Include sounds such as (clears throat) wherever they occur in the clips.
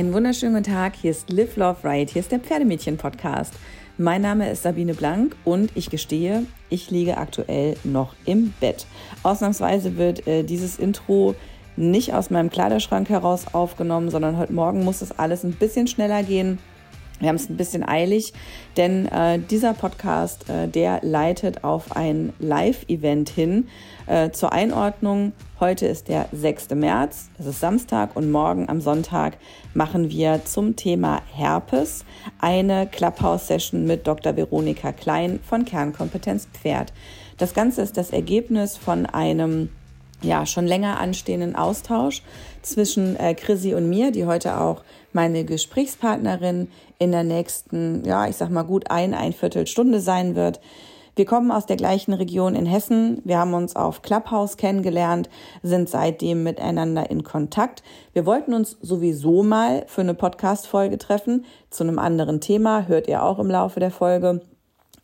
Einen wunderschönen guten Tag. Hier ist Live Love Ride. Hier ist der Pferdemädchen-Podcast. Mein Name ist Sabine Blank und ich gestehe, ich liege aktuell noch im Bett. Ausnahmsweise wird äh, dieses Intro nicht aus meinem Kleiderschrank heraus aufgenommen, sondern heute Morgen muss es alles ein bisschen schneller gehen. Wir haben es ein bisschen eilig, denn äh, dieser Podcast, äh, der leitet auf ein Live-Event hin. Äh, zur Einordnung, heute ist der 6. März, es ist Samstag und morgen am Sonntag machen wir zum Thema Herpes eine Clubhouse-Session mit Dr. Veronika Klein von Kernkompetenz Pferd. Das Ganze ist das Ergebnis von einem ja, schon länger anstehenden Austausch zwischen äh, Chrissy und mir, die heute auch meine Gesprächspartnerin in der nächsten, ja, ich sag mal gut ein, ein Viertelstunde sein wird. Wir kommen aus der gleichen Region in Hessen. Wir haben uns auf Clubhouse kennengelernt, sind seitdem miteinander in Kontakt. Wir wollten uns sowieso mal für eine Podcast-Folge treffen zu einem anderen Thema, hört ihr auch im Laufe der Folge.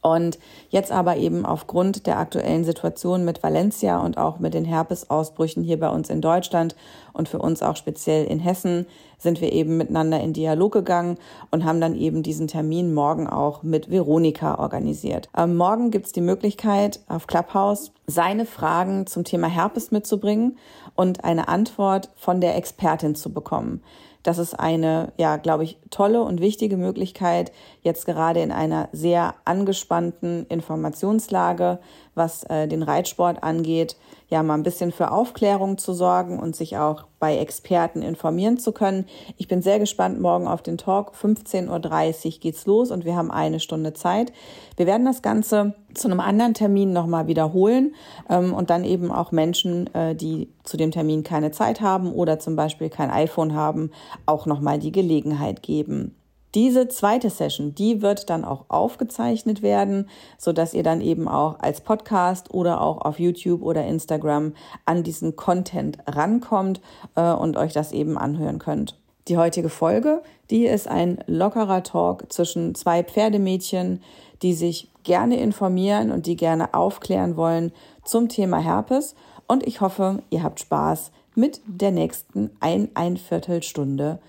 Und jetzt aber eben aufgrund der aktuellen Situation mit Valencia und auch mit den Herpesausbrüchen hier bei uns in Deutschland und für uns auch speziell in Hessen sind wir eben miteinander in Dialog gegangen und haben dann eben diesen Termin morgen auch mit Veronika organisiert. Ähm, morgen gibt's die Möglichkeit auf Clubhouse seine Fragen zum Thema Herpes mitzubringen und eine Antwort von der Expertin zu bekommen. Das ist eine, ja, glaube ich, tolle und wichtige Möglichkeit, jetzt gerade in einer sehr angespannten Informationslage, was äh, den Reitsport angeht, ja, mal ein bisschen für Aufklärung zu sorgen und sich auch bei Experten informieren zu können. Ich bin sehr gespannt morgen auf den Talk. 15.30 Uhr geht's los und wir haben eine Stunde Zeit. Wir werden das Ganze zu einem anderen Termin nochmal wiederholen ähm, und dann eben auch Menschen, äh, die zu dem Termin keine Zeit haben oder zum Beispiel kein iPhone haben, auch nochmal die Gelegenheit geben. Diese zweite Session, die wird dann auch aufgezeichnet werden, so dass ihr dann eben auch als Podcast oder auch auf YouTube oder Instagram an diesen Content rankommt äh, und euch das eben anhören könnt. Die heutige Folge, die ist ein lockerer Talk zwischen zwei Pferdemädchen, die sich gerne informieren und die gerne aufklären wollen zum Thema Herpes. Und ich hoffe, ihr habt Spaß mit der nächsten ein, ein Viertelstunde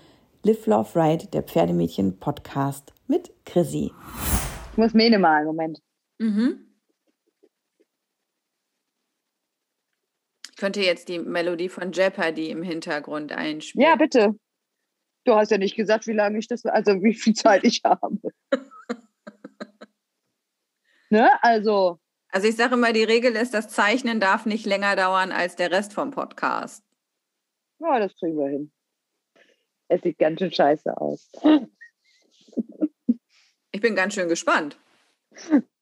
Live Love Ride, der Pferdemädchen-Podcast mit Chrissy. Ich muss Mene mal, Moment. Mhm. Ich könnte jetzt die Melodie von Jeopardy im Hintergrund einspielen. Ja, bitte. Du hast ja nicht gesagt, wie lange ich das, also wie viel Zeit ich habe. (laughs) ne, also. Also ich sage immer, die Regel ist, das Zeichnen darf nicht länger dauern als der Rest vom Podcast. Ja, das kriegen wir hin. Es sieht ganz schön scheiße aus. Ich bin ganz schön gespannt.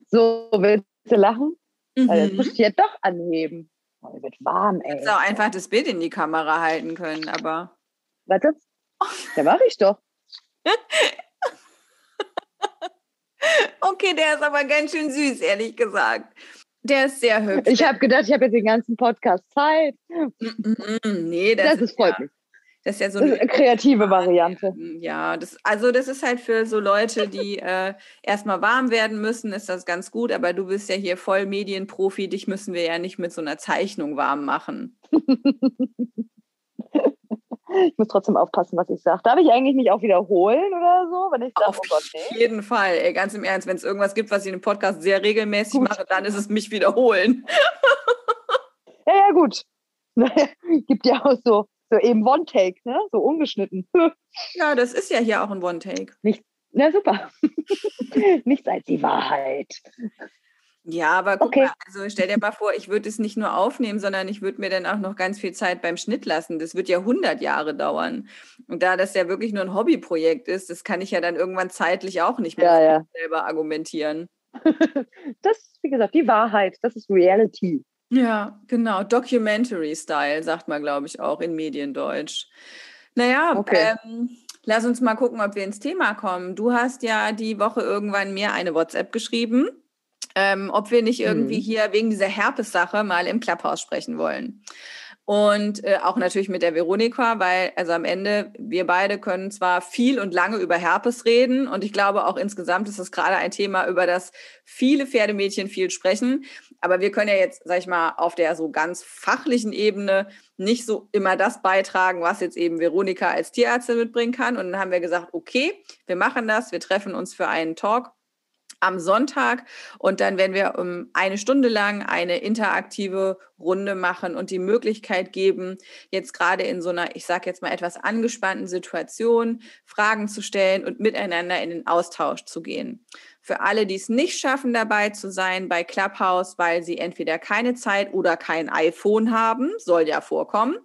So, willst du lachen? Mhm. Also, das muss ich ja doch anheben. Oh, es wird warm, ey. Hättest auch einfach das Bild in die Kamera halten können, aber. Warte. Ja, mache ich doch. (laughs) okay, der ist aber ganz schön süß, ehrlich gesagt. Der ist sehr hübsch. Ich habe gedacht, ich habe jetzt den ganzen Podcast Zeit. nee, das, das ist, freut ja. mich. Das ist ja so eine, kreative Variante. Ja, das, also das ist halt für so Leute, die (laughs) äh, erstmal warm werden müssen, ist das ganz gut. Aber du bist ja hier voll Medienprofi, dich müssen wir ja nicht mit so einer Zeichnung warm machen. (laughs) ich muss trotzdem aufpassen, was ich sage. Darf ich eigentlich nicht auch wiederholen oder so, wenn ich sage, Auf oh Gott, nee? jeden Fall. Ey, ganz im Ernst, wenn es irgendwas gibt, was ich in dem Podcast sehr regelmäßig gut. mache, dann ist es mich wiederholen. (laughs) ja, ja, gut. Naja, gibt ja auch so so eben One-Take, ne? so ungeschnitten. (laughs) Ja, das ist ja hier auch ein One-Take. Nicht, na super. (laughs) Nichts als die Wahrheit. Ja, aber guck okay. mal, also stell dir mal vor, ich würde es nicht nur aufnehmen, sondern ich würde mir dann auch noch ganz viel Zeit beim Schnitt lassen. Das wird ja 100 Jahre dauern. Und da das ja wirklich nur ein Hobbyprojekt ist, das kann ich ja dann irgendwann zeitlich auch nicht mehr ja, ja. selber argumentieren. (laughs) das ist, wie gesagt, die Wahrheit. Das ist Reality. Ja, genau. Documentary-Style, sagt man, glaube ich, auch in Mediendeutsch. Naja, okay. ähm, lass uns mal gucken, ob wir ins Thema kommen. Du hast ja die Woche irgendwann mir eine WhatsApp geschrieben, ähm, ob wir nicht irgendwie hm. hier wegen dieser Herpes-Sache mal im Clubhouse sprechen wollen. Und äh, auch natürlich mit der Veronika, weil also am Ende, wir beide können zwar viel und lange über Herpes reden und ich glaube auch insgesamt ist es gerade ein Thema, über das viele Pferdemädchen viel sprechen. Aber wir können ja jetzt, sag ich mal, auf der so ganz fachlichen Ebene nicht so immer das beitragen, was jetzt eben Veronika als Tierärztin mitbringen kann. Und dann haben wir gesagt, okay, wir machen das, wir treffen uns für einen Talk am Sonntag und dann werden wir um eine Stunde lang eine interaktive Runde machen und die Möglichkeit geben, jetzt gerade in so einer, ich sage jetzt mal etwas angespannten Situation, Fragen zu stellen und miteinander in den Austausch zu gehen. Für alle, die es nicht schaffen, dabei zu sein bei Clubhouse, weil sie entweder keine Zeit oder kein iPhone haben, soll ja vorkommen,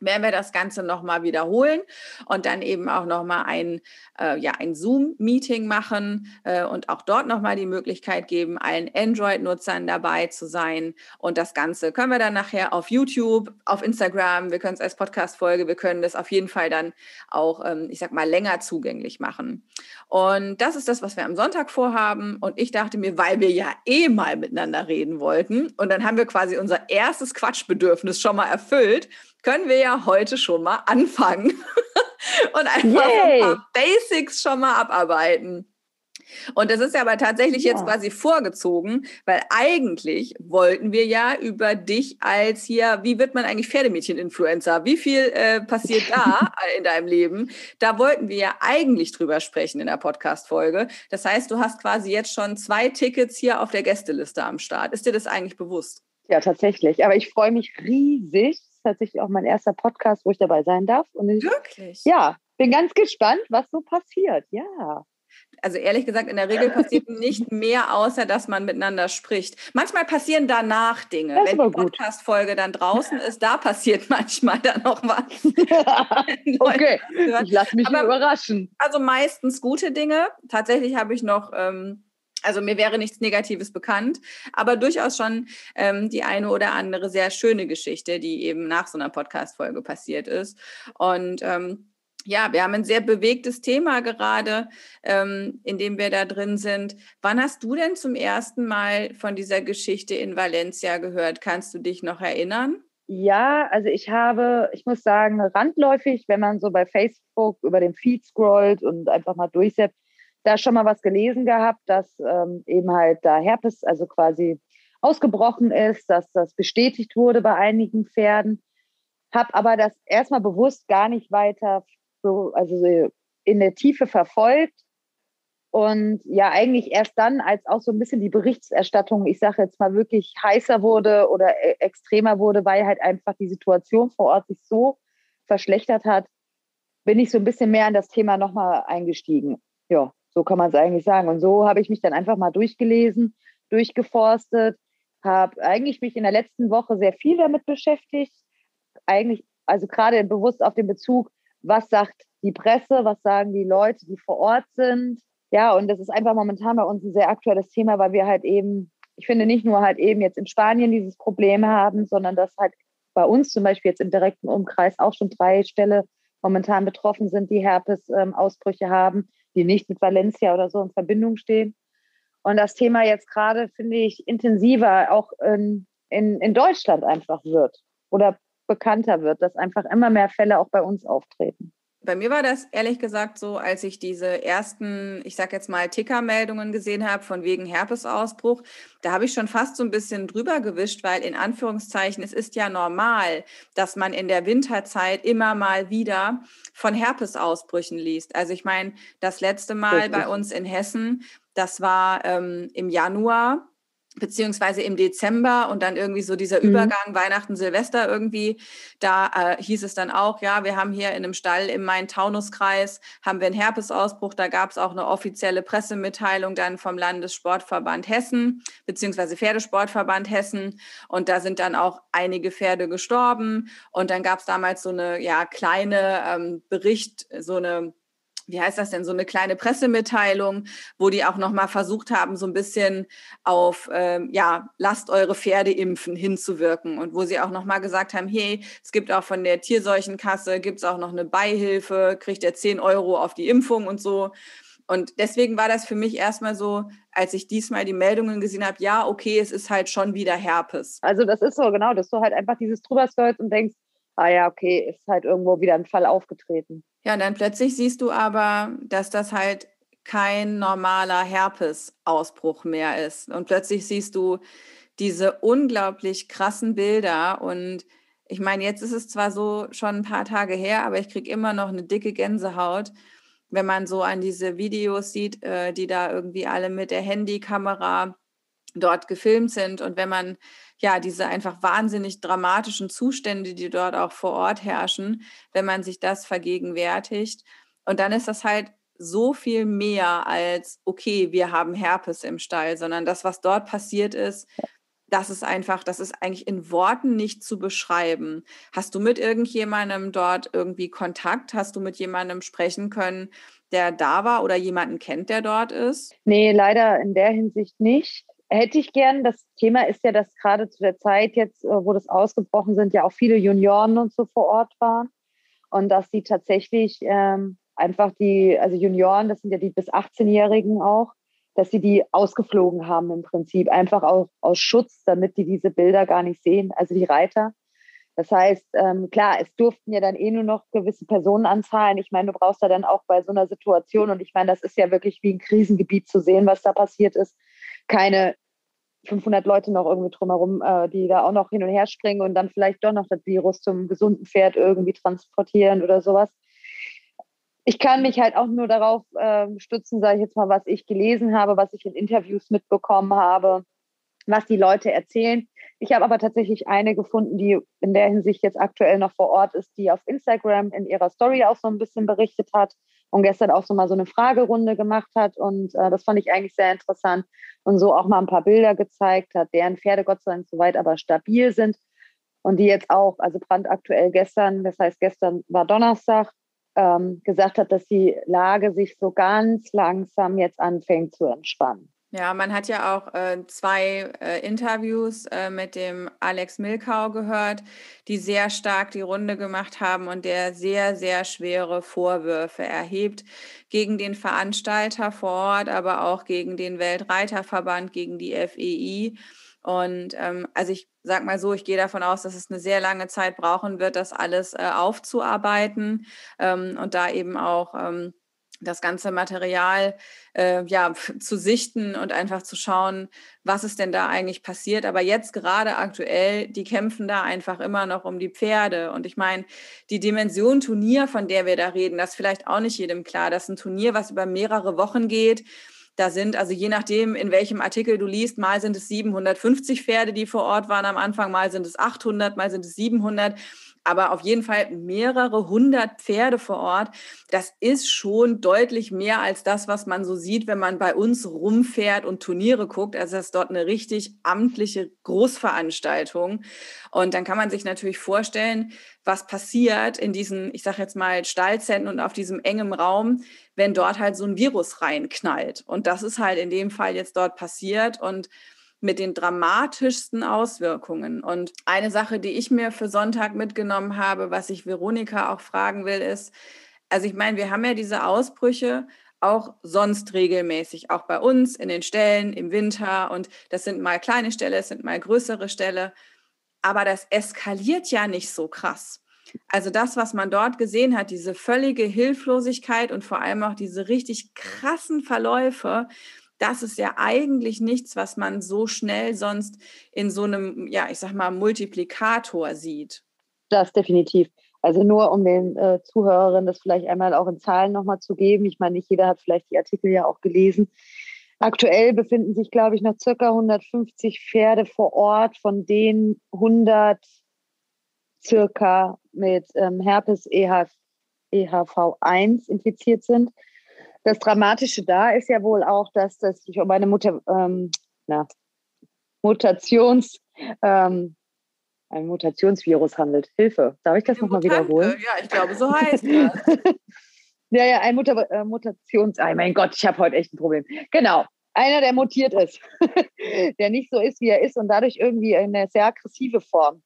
werden wir das Ganze nochmal wiederholen und dann eben auch nochmal ein, äh, ja, ein Zoom-Meeting machen äh, und auch dort nochmal die Möglichkeit geben, allen Android-Nutzern dabei zu sein. Und das Ganze können wir dann nachher auf YouTube, auf Instagram, wir können es als Podcast-Folge, wir können das auf jeden Fall dann auch, ähm, ich sag mal, länger zugänglich machen. Und das ist das, was wir am Sonntag vorhaben. Und ich dachte mir, weil wir ja eh mal miteinander reden wollten und dann haben wir quasi unser erstes Quatschbedürfnis schon mal erfüllt, können wir ja heute schon mal anfangen (laughs) und einfach Yay. ein paar Basics schon mal abarbeiten. Und das ist ja aber tatsächlich ja. jetzt quasi vorgezogen, weil eigentlich wollten wir ja über dich als hier, wie wird man eigentlich Pferdemädchen-Influencer? Wie viel äh, passiert da (laughs) in deinem Leben? Da wollten wir ja eigentlich drüber sprechen in der Podcast-Folge. Das heißt, du hast quasi jetzt schon zwei Tickets hier auf der Gästeliste am Start. Ist dir das eigentlich bewusst? Ja, tatsächlich. Aber ich freue mich riesig, tatsächlich auch mein erster Podcast, wo ich dabei sein darf. Und ich, Wirklich? Ja, bin ganz gespannt, was so passiert. Ja. Also ehrlich gesagt, in der Regel passiert (laughs) nicht mehr, außer dass man miteinander spricht. Manchmal passieren danach Dinge. Wenn die Podcast-Folge dann draußen (laughs) ist, da passiert (laughs) manchmal dann noch was. okay, ich lasse mich Aber, überraschen. Also meistens gute Dinge. Tatsächlich habe ich noch ähm, also mir wäre nichts Negatives bekannt, aber durchaus schon ähm, die eine oder andere sehr schöne Geschichte, die eben nach so einer Podcast-Folge passiert ist. Und ähm, ja, wir haben ein sehr bewegtes Thema gerade, ähm, in dem wir da drin sind. Wann hast du denn zum ersten Mal von dieser Geschichte in Valencia gehört? Kannst du dich noch erinnern? Ja, also ich habe, ich muss sagen, randläufig, wenn man so bei Facebook über den Feed scrollt und einfach mal durchsetzt, da schon mal was gelesen gehabt, dass ähm, eben halt da Herpes, also quasi ausgebrochen ist, dass das bestätigt wurde bei einigen Pferden. Habe aber das erstmal bewusst gar nicht weiter so, also in der Tiefe verfolgt. Und ja, eigentlich erst dann, als auch so ein bisschen die Berichterstattung, ich sage jetzt mal wirklich heißer wurde oder e-, extremer wurde, weil halt einfach die Situation vor Ort sich so verschlechtert hat, bin ich so ein bisschen mehr an das Thema nochmal eingestiegen. Ja, so kann man es eigentlich sagen. Und so habe ich mich dann einfach mal durchgelesen, durchgeforstet, habe eigentlich mich in der letzten Woche sehr viel damit beschäftigt. Eigentlich, also gerade bewusst auf den Bezug, was sagt die Presse, was sagen die Leute, die vor Ort sind. Ja, und das ist einfach momentan bei uns ein sehr aktuelles Thema, weil wir halt eben, ich finde, nicht nur halt eben jetzt in Spanien dieses Problem haben, sondern dass halt bei uns zum Beispiel jetzt im direkten Umkreis auch schon drei Ställe momentan betroffen sind, die Herpes-Ausbrüche ähm, haben die nicht mit Valencia oder so in Verbindung stehen. Und das Thema jetzt gerade, finde ich, intensiver auch in, in, in Deutschland einfach wird oder bekannter wird, dass einfach immer mehr Fälle auch bei uns auftreten. Bei mir war das ehrlich gesagt so, als ich diese ersten, ich sag jetzt mal, Ticker-Meldungen gesehen habe von wegen Herpesausbruch, da habe ich schon fast so ein bisschen drüber gewischt, weil in Anführungszeichen, es ist ja normal, dass man in der Winterzeit immer mal wieder von Herpesausbrüchen liest. Also ich meine, das letzte Mal Richtig. bei uns in Hessen, das war ähm, im Januar beziehungsweise im Dezember und dann irgendwie so dieser mhm. Übergang Weihnachten, Silvester irgendwie, da äh, hieß es dann auch, ja, wir haben hier in einem Stall im Main-Taunus-Kreis, haben wir einen Herpesausbruch, da gab es auch eine offizielle Pressemitteilung dann vom Landessportverband Hessen, beziehungsweise Pferdesportverband Hessen und da sind dann auch einige Pferde gestorben und dann gab es damals so eine, ja, kleine ähm, Bericht, so eine wie heißt das denn, so eine kleine Pressemitteilung, wo die auch nochmal versucht haben, so ein bisschen auf, ähm, ja, lasst eure Pferde impfen hinzuwirken und wo sie auch nochmal gesagt haben, hey, es gibt auch von der Tierseuchenkasse, gibt es auch noch eine Beihilfe, kriegt ihr 10 Euro auf die Impfung und so. Und deswegen war das für mich erstmal so, als ich diesmal die Meldungen gesehen habe, ja, okay, es ist halt schon wieder Herpes. Also das ist so, genau, dass du halt einfach dieses drüber und denkst, ah ja, okay, ist halt irgendwo wieder ein Fall aufgetreten. Ja, und dann plötzlich siehst du aber, dass das halt kein normaler Herpesausbruch mehr ist. Und plötzlich siehst du diese unglaublich krassen Bilder und ich meine, jetzt ist es zwar so schon ein paar Tage her, aber ich kriege immer noch eine dicke Gänsehaut, wenn man so an diese Videos sieht, äh, die da irgendwie alle mit der Handykamera dort gefilmt sind und wenn man ja diese einfach wahnsinnig dramatischen Zustände, die dort auch vor Ort herrschen, wenn man sich das vergegenwärtigt und dann ist das halt so viel mehr als okay, wir haben Herpes im Stall, sondern das, was dort passiert ist, das ist einfach, das ist eigentlich in Worten nicht zu beschreiben. Hast du mit irgendjemandem dort irgendwie Kontakt? Hast du mit jemandem sprechen können, der da war oder jemanden kennt, der dort ist? Nee, leider in der Hinsicht nicht. Hätte ich gern. Das Thema ist ja, dass gerade zu der Zeit jetzt, äh, wo das ausgebrochen sind, ja auch viele Junioren und so vor Ort waren. Und dass sie tatsächlich ähm, einfach die, also Junioren, das sind ja die bis 18-Jährigen auch, dass sie die ausgeflogen haben im Prinzip, einfach aus, aus Schutz, damit die diese Bilder gar nicht sehen, also die Reiter. Das heißt, ähm, klar, es durften ja dann eh nur noch gewisse Personenanzahlen. Ich meine, du brauchst da dann auch bei so einer Situation, und ich meine, das ist ja wirklich wie ein Krisengebiet zu sehen, was da passiert ist, keine 500 Leute noch irgendwie drumherum, äh, die da auch noch hin und her springen und dann vielleicht doch noch das Virus zum gesunden Pferd irgendwie transportieren oder sowas ich kann mich halt auch nur darauf äh, stützen, sage ich jetzt mal, was ich gelesen habe, was ich in Interviews mitbekommen habe, was die Leute erzählen. Ich habe aber tatsächlich eine gefunden, die in der Hinsicht jetzt aktuell noch vor Ort ist, die auf Instagram in ihrer Story auch so ein bisschen berichtet hat und gestern auch so mal so eine Fragerunde gemacht hat. Und äh, das fand ich eigentlich sehr interessant und so auch mal ein paar Bilder gezeigt hat, deren Pferde Gott sei Dank soweit aber stabil sind und die jetzt auch, also brandaktuell gestern, das heißt gestern war Donnerstag, ähm, gesagt hat, dass die Lage sich so ganz langsam jetzt anfängt zu entspannen. Ja, man hat ja auch äh, zwei äh, Interviews äh, mit dem Alex Milkau gehört, die sehr stark die Runde gemacht haben und der sehr, sehr schwere Vorwürfe erhebt gegen den Veranstalter vor Ort, aber auch gegen den Weltreiterverband, gegen die FEI. Und ähm, also ich sag mal so, ich gehe davon aus, dass es eine sehr lange Zeit brauchen wird, das alles äh, aufzuarbeiten ähm, und da eben auch ähm, das ganze Material äh, ja, (laughs) zu sichten und einfach zu schauen, was ist denn da eigentlich passiert. Aber jetzt gerade aktuell, die kämpfen da einfach immer noch um die Pferde. Und ich meine, die Dimension Turnier, von der wir da reden, das ist vielleicht auch nicht jedem klar. Das ist ein Turnier, was über mehrere Wochen geht da sind, also je nachdem, in welchem Artikel du liest, mal sind es 750 Pferde, die vor Ort waren am Anfang, mal sind es 800, mal sind es 700 aber auf jeden Fall mehrere hundert Pferde vor Ort. Das ist schon deutlich mehr als das, was man so sieht, wenn man bei uns rumfährt und Turniere guckt. Also das ist dort eine richtig amtliche Großveranstaltung. Und dann kann man sich natürlich vorstellen, was passiert in diesen, ich sage jetzt mal, Stallzentren und auf diesem engen Raum, wenn dort halt so ein Virus reinknallt. Und das ist halt in dem Fall jetzt dort passiert. Und mit den dramatischsten Auswirkungen. Und eine Sache, die ich mir für Sonntag mitgenommen habe, was ich Veronika auch fragen will, ist, also ich meine, wir haben ja diese Ausbrüche auch sonst regelmäßig, auch bei uns in den Ställen im Winter. Und das sind mal kleine Ställe, es sind mal größere Ställe. Aber das eskaliert ja nicht so krass. Also das, was man dort gesehen hat, diese völlige Hilflosigkeit und vor allem auch diese richtig krassen Verläufe, das ist ja eigentlich nichts, was man so schnell sonst in so einem, ja, ich sag mal, Multiplikator sieht. Das definitiv. Also nur um den äh, Zuhörerinnen das vielleicht einmal auch in Zahlen nochmal zu geben. Ich meine, nicht jeder hat vielleicht die Artikel ja auch gelesen. Aktuell befinden sich, glaube ich, noch circa 150 Pferde vor Ort, von denen 100 circa mit ähm, Herpes EH, EHV1 infiziert sind. Das Dramatische da ist ja wohl auch, dass das sich um eine Mutter, ähm, na, Mutations, ähm, ein Mutationsvirus handelt. Hilfe, darf ich das nochmal wiederholen? Ja, ich glaube, so heißt das. (laughs) ja, ja, ein Mutter, äh, Mutations... Oh mein Gott, ich habe heute echt ein Problem. Genau, einer, der mutiert ist, (laughs) der nicht so ist, wie er ist und dadurch irgendwie eine sehr aggressive Form.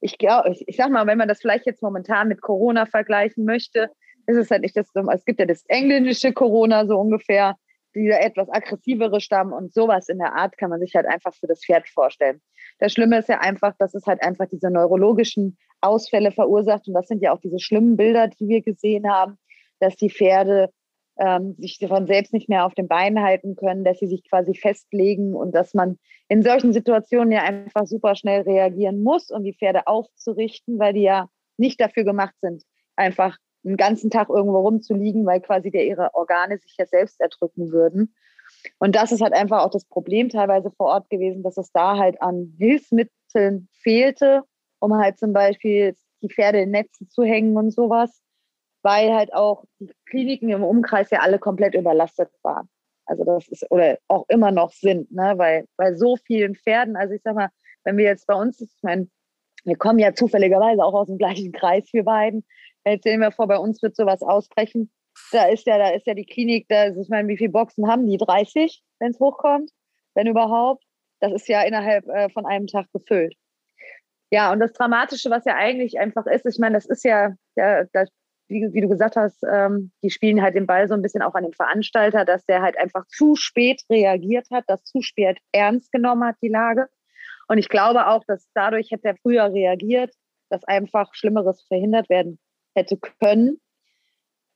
Ich glaube, ich, ich sag mal, wenn man das vielleicht jetzt momentan mit Corona vergleichen möchte, ist es halt nicht das, es gibt ja das englische Corona so ungefähr, dieser etwas aggressivere Stamm und sowas in der Art kann man sich halt einfach für das Pferd vorstellen. Das Schlimme ist ja einfach, dass es halt einfach diese neurologischen Ausfälle verursacht und das sind ja auch diese schlimmen Bilder, die wir gesehen haben, dass die Pferde ähm, sich von selbst nicht mehr auf den Beinen halten können, dass sie sich quasi festlegen und dass man in solchen Situationen ja einfach super schnell reagieren muss, um die Pferde aufzurichten, weil die ja nicht dafür gemacht sind, einfach einen ganzen Tag irgendwo rumzuliegen, weil quasi der ihre Organe sich ja selbst erdrücken würden. Und das ist halt einfach auch das Problem teilweise vor Ort gewesen, dass es da halt an Hilfsmitteln fehlte, um halt zum Beispiel die Pferde in Netzen zu hängen und sowas, weil halt auch die Kliniken im Umkreis ja alle komplett überlastet waren. Also das ist oder auch immer noch sind, ne? weil bei so vielen Pferden, also ich sag mal, wenn wir jetzt bei uns, ich meine, wir kommen ja zufälligerweise auch aus dem gleichen Kreis, wir beiden. Jetzt sehen wir vor, bei uns wird sowas ausbrechen. Da ist ja, da ist ja die Klinik, da, ich meine, wie viele Boxen haben die? 30, wenn es hochkommt, wenn überhaupt. Das ist ja innerhalb äh, von einem Tag gefüllt. Ja, und das Dramatische, was ja eigentlich einfach ist, ich meine, das ist ja, ja das, wie, wie, du gesagt hast, ähm, die spielen halt den Ball so ein bisschen auch an den Veranstalter, dass der halt einfach zu spät reagiert hat, das zu spät ernst genommen hat, die Lage. Und ich glaube auch, dass dadurch hätte er früher reagiert, dass einfach Schlimmeres verhindert werden hätte können.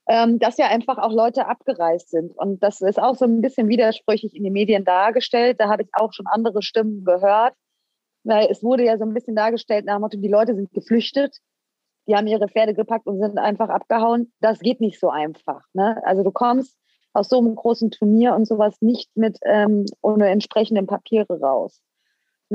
Ähm, dass ja einfach auch Leute abgereist sind. Und das ist auch so ein bisschen widersprüchlich in den Medien dargestellt. Da habe ich auch schon andere Stimmen gehört. Weil es wurde ja so ein bisschen dargestellt nach dem Motto, die Leute sind geflüchtet, die haben ihre Pferde gepackt und sind einfach abgehauen. Das geht nicht so einfach. Ne? Also du kommst aus so einem großen Turnier und sowas nicht mit ähm, ohne entsprechenden Papiere raus.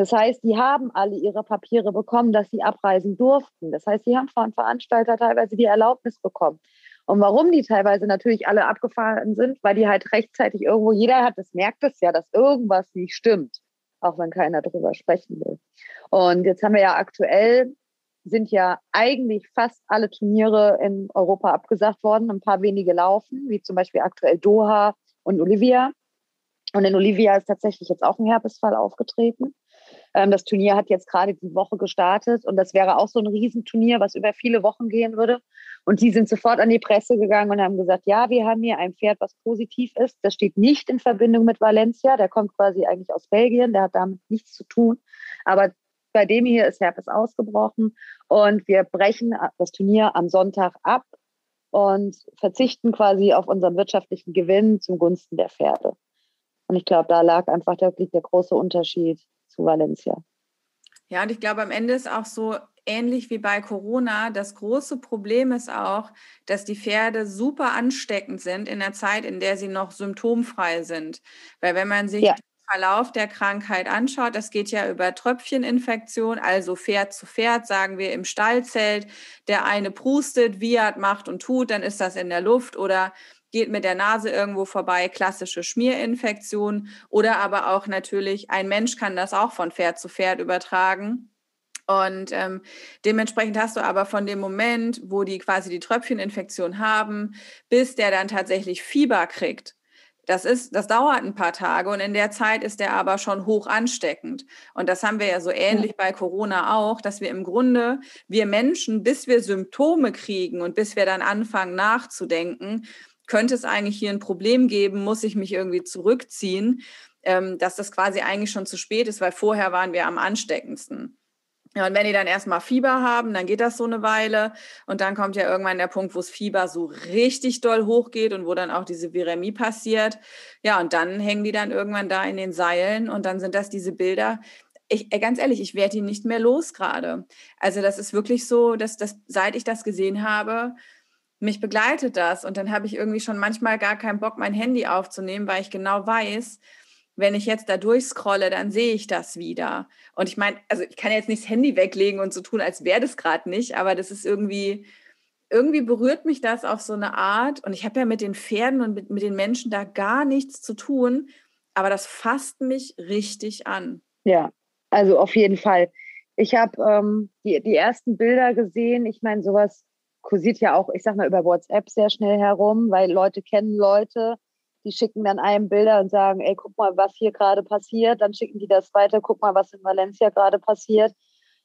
Das heißt, die haben alle ihre Papiere bekommen, dass sie abreisen durften. Das heißt, sie haben von Veranstalter teilweise die Erlaubnis bekommen. Und warum die teilweise natürlich alle abgefahren sind, weil die halt rechtzeitig irgendwo, jeder hat, das merkt es ja, dass irgendwas nicht stimmt, auch wenn keiner darüber sprechen will. Und jetzt haben wir ja aktuell, sind ja eigentlich fast alle Turniere in Europa abgesagt worden, ein paar wenige laufen, wie zum Beispiel aktuell Doha und Olivia. Und in Olivia ist tatsächlich jetzt auch ein Herpesfall aufgetreten. Ähm, das Turnier hat jetzt gerade die Woche gestartet und das wäre auch so ein Riesenturnier, was über viele Wochen gehen würde. Und die sind sofort an die Presse gegangen und haben gesagt, ja, wir haben hier ein Pferd, was positiv ist. Das steht nicht in Verbindung mit Valencia. Der kommt quasi eigentlich aus Belgien. Der hat damit nichts zu tun. Aber bei dem hier ist Herpes ausgebrochen und wir brechen das Turnier am Sonntag ab und verzichten quasi auf unseren wirtschaftlichen Gewinn zum Gunsten der Pferde. Und ich glaube, da lag einfach der, der große Unterschied zu Valencia. Ja, und ich glaube, am Ende ist auch so ähnlich wie bei Corona. Das große Problem ist auch, dass die Pferde super ansteckend sind in der Zeit, in der sie noch symptomfrei sind. Weil wenn man sich ja. den Verlauf der Krankheit anschaut, das geht ja über Tröpfcheninfektion, also Pferd zu Pferd, sagen wir im Stallzelt. Der eine prustet, Viat macht und tut, dann ist das in der Luft oder geht mit der Nase irgendwo vorbei, klassische Schmierinfektion oder aber auch natürlich ein Mensch kann das auch von Pferd zu Pferd übertragen. Und ähm, dementsprechend hast du aber von dem Moment, wo die quasi die Tröpfcheninfektion haben, bis der dann tatsächlich Fieber kriegt, das ist, das dauert ein paar Tage und in der Zeit ist der aber schon hoch ansteckend. Und das haben wir ja so ähnlich bei Corona auch, dass wir im Grunde, wir Menschen, bis wir Symptome kriegen und bis wir dann anfangen nachzudenken, könnte es eigentlich hier ein Problem geben, muss ich mich irgendwie zurückziehen, ähm, dass das quasi eigentlich schon zu spät ist, weil vorher waren wir am ansteckendsten. Ja, und wenn die dann erstmal Fieber haben, dann geht das so eine Weile. Und dann kommt ja irgendwann der Punkt, wo das Fieber so richtig doll hochgeht und wo dann auch diese Viremie passiert. Ja, und dann hängen die dann irgendwann da in den Seilen und dann sind das diese Bilder. Ich, ganz ehrlich, ich werde die nicht mehr los gerade. Also das ist wirklich so, dass das, seit ich das gesehen habe, mich begleitet das. Und dann habe ich irgendwie schon manchmal gar keinen Bock, mein Handy aufzunehmen, weil ich genau weiß, wenn ich jetzt da durchscrolle, dann sehe ich das wieder. Und ich meine, also ich kann jetzt nicht das Handy weglegen und so tun, als wäre das gerade nicht, aber das ist irgendwie, irgendwie berührt mich das auf so eine Art. Und ich habe ja mit den Pferden und mit, mit den Menschen da gar nichts zu tun, aber das fasst mich richtig an. Ja, also auf jeden Fall. Ich habe ähm, die, die ersten Bilder gesehen. Ich meine, sowas kursiert ja auch, ich sag mal, über WhatsApp sehr schnell herum, weil Leute kennen Leute, die schicken dann einem Bilder und sagen, ey, guck mal, was hier gerade passiert. Dann schicken die das weiter, guck mal, was in Valencia gerade passiert.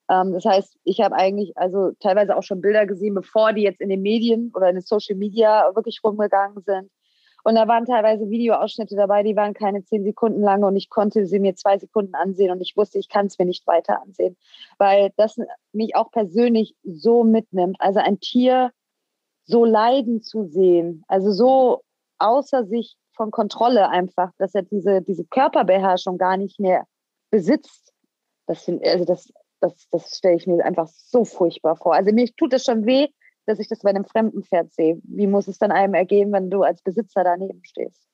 Ähm, das heißt, ich habe eigentlich also teilweise auch schon Bilder gesehen, bevor die jetzt in den Medien oder in den Social Media wirklich rumgegangen sind. Und da waren teilweise Videoausschnitte dabei, die waren keine zehn Sekunden lang und ich konnte sie mir zwei Sekunden ansehen und ich wusste, ich kann es mir nicht weiter ansehen, weil das mich auch persönlich so mitnimmt. Also ein Tier so leiden zu sehen, also so außer sich von Kontrolle einfach, dass er diese, diese Körperbeherrschung gar nicht mehr besitzt. Das, also das, das, das stelle ich mir einfach so furchtbar vor. Also mir tut es schon weh, dass ich das bei einem fremden Pferd sehe. Wie muss es dann einem ergehen, wenn du als Besitzer daneben stehst?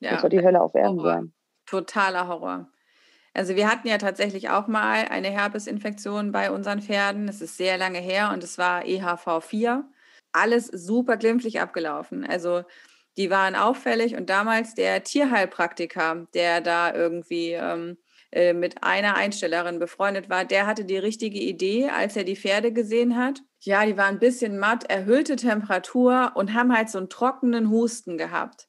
Ja, das soll die Hölle auf Erden Horror. sein. Totaler Horror. Also wir hatten ja tatsächlich auch mal eine Herpesinfektion bei unseren Pferden. Es ist sehr lange her und es war EHV4. Alles super glimpflich abgelaufen. Also die waren auffällig und damals der Tierheilpraktiker, der da irgendwie ähm, äh, mit einer Einstellerin befreundet war, der hatte die richtige Idee, als er die Pferde gesehen hat. Ja, die waren ein bisschen matt, erhöhte Temperatur und haben halt so einen trockenen Husten gehabt.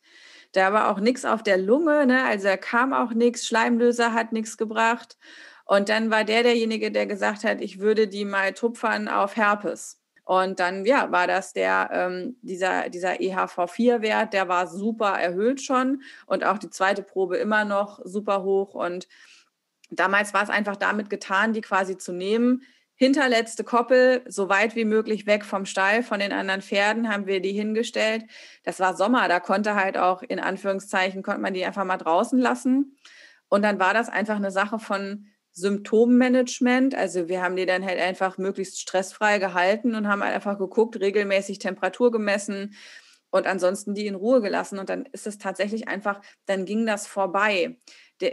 Da war auch nichts auf der Lunge, ne? also da kam auch nichts, Schleimlöser hat nichts gebracht. Und dann war der derjenige, der gesagt hat, ich würde die mal tupfern auf Herpes. Und dann, ja, war das der, ähm, dieser, dieser EHV4-Wert, der war super erhöht schon und auch die zweite Probe immer noch super hoch. Und damals war es einfach damit getan, die quasi zu nehmen, hinterletzte Koppel so weit wie möglich weg vom Stall, von den anderen Pferden, haben wir die hingestellt. Das war Sommer, da konnte halt auch in Anführungszeichen, konnte man die einfach mal draußen lassen. Und dann war das einfach eine Sache von Symptommanagement. Also wir haben die dann halt einfach möglichst stressfrei gehalten und haben halt einfach geguckt, regelmäßig Temperatur gemessen und ansonsten die in Ruhe gelassen. Und dann ist es tatsächlich einfach, dann ging das vorbei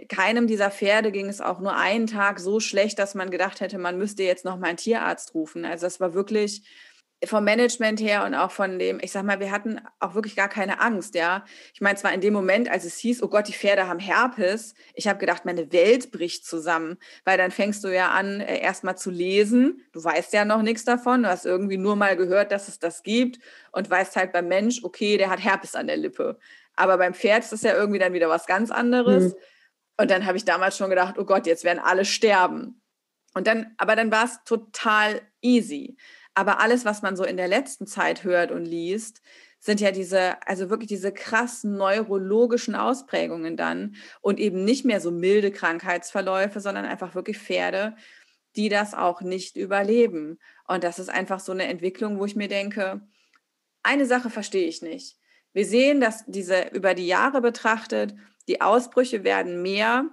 keinem dieser Pferde ging es auch nur einen Tag so schlecht, dass man gedacht hätte, man müsste jetzt noch mal einen Tierarzt rufen. Also es war wirklich vom Management her und auch von dem, ich sag mal, wir hatten auch wirklich gar keine Angst, ja. Ich meine, zwar in dem Moment, als es hieß, oh Gott, die Pferde haben Herpes, ich habe gedacht, meine Welt bricht zusammen, weil dann fängst du ja an, äh, erstmal zu lesen. Du weißt ja noch nichts davon, du hast irgendwie nur mal gehört, dass es das gibt und weißt halt beim Mensch, okay, der hat Herpes an der Lippe. Aber beim Pferd ist das ja irgendwie dann wieder was ganz anderes. Mhm. Und dann habe ich damals schon gedacht, oh Gott, jetzt werden alle sterben. Und dann, aber dann war es total easy. Aber alles, was man so in der letzten Zeit hört und liest, sind ja diese, also wirklich diese krassen neurologischen Ausprägungen dann und eben nicht mehr so milde Krankheitsverläufe, sondern einfach wirklich Pferde, die das auch nicht überleben. Und das ist einfach so eine Entwicklung, wo ich mir denke, eine Sache verstehe ich nicht. Wir sehen, dass diese über die Jahre betrachtet, die Ausbrüche werden mehr.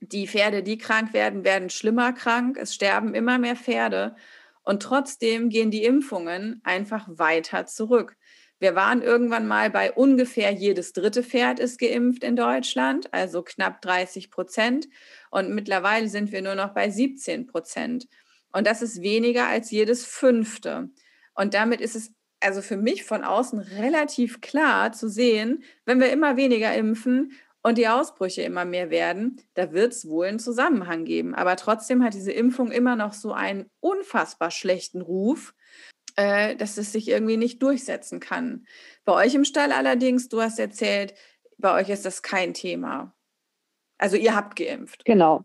Die Pferde, die krank werden, werden schlimmer krank. Es sterben immer mehr Pferde. Und trotzdem gehen die Impfungen einfach weiter zurück. Wir waren irgendwann mal bei ungefähr jedes dritte Pferd ist geimpft in Deutschland, also knapp 30 Prozent. Und mittlerweile sind wir nur noch bei 17 Prozent. Und das ist weniger als jedes fünfte. Und damit ist es also für mich von außen relativ klar zu sehen, wenn wir immer weniger impfen und die Ausbrüche immer mehr werden, da wird es wohl einen Zusammenhang geben. Aber trotzdem hat diese Impfung immer noch so einen unfassbar schlechten Ruf, äh, dass es sich irgendwie nicht durchsetzen kann. Bei euch im Stall allerdings, du hast erzählt, bei euch ist das kein Thema. Also ihr habt geimpft. Genau.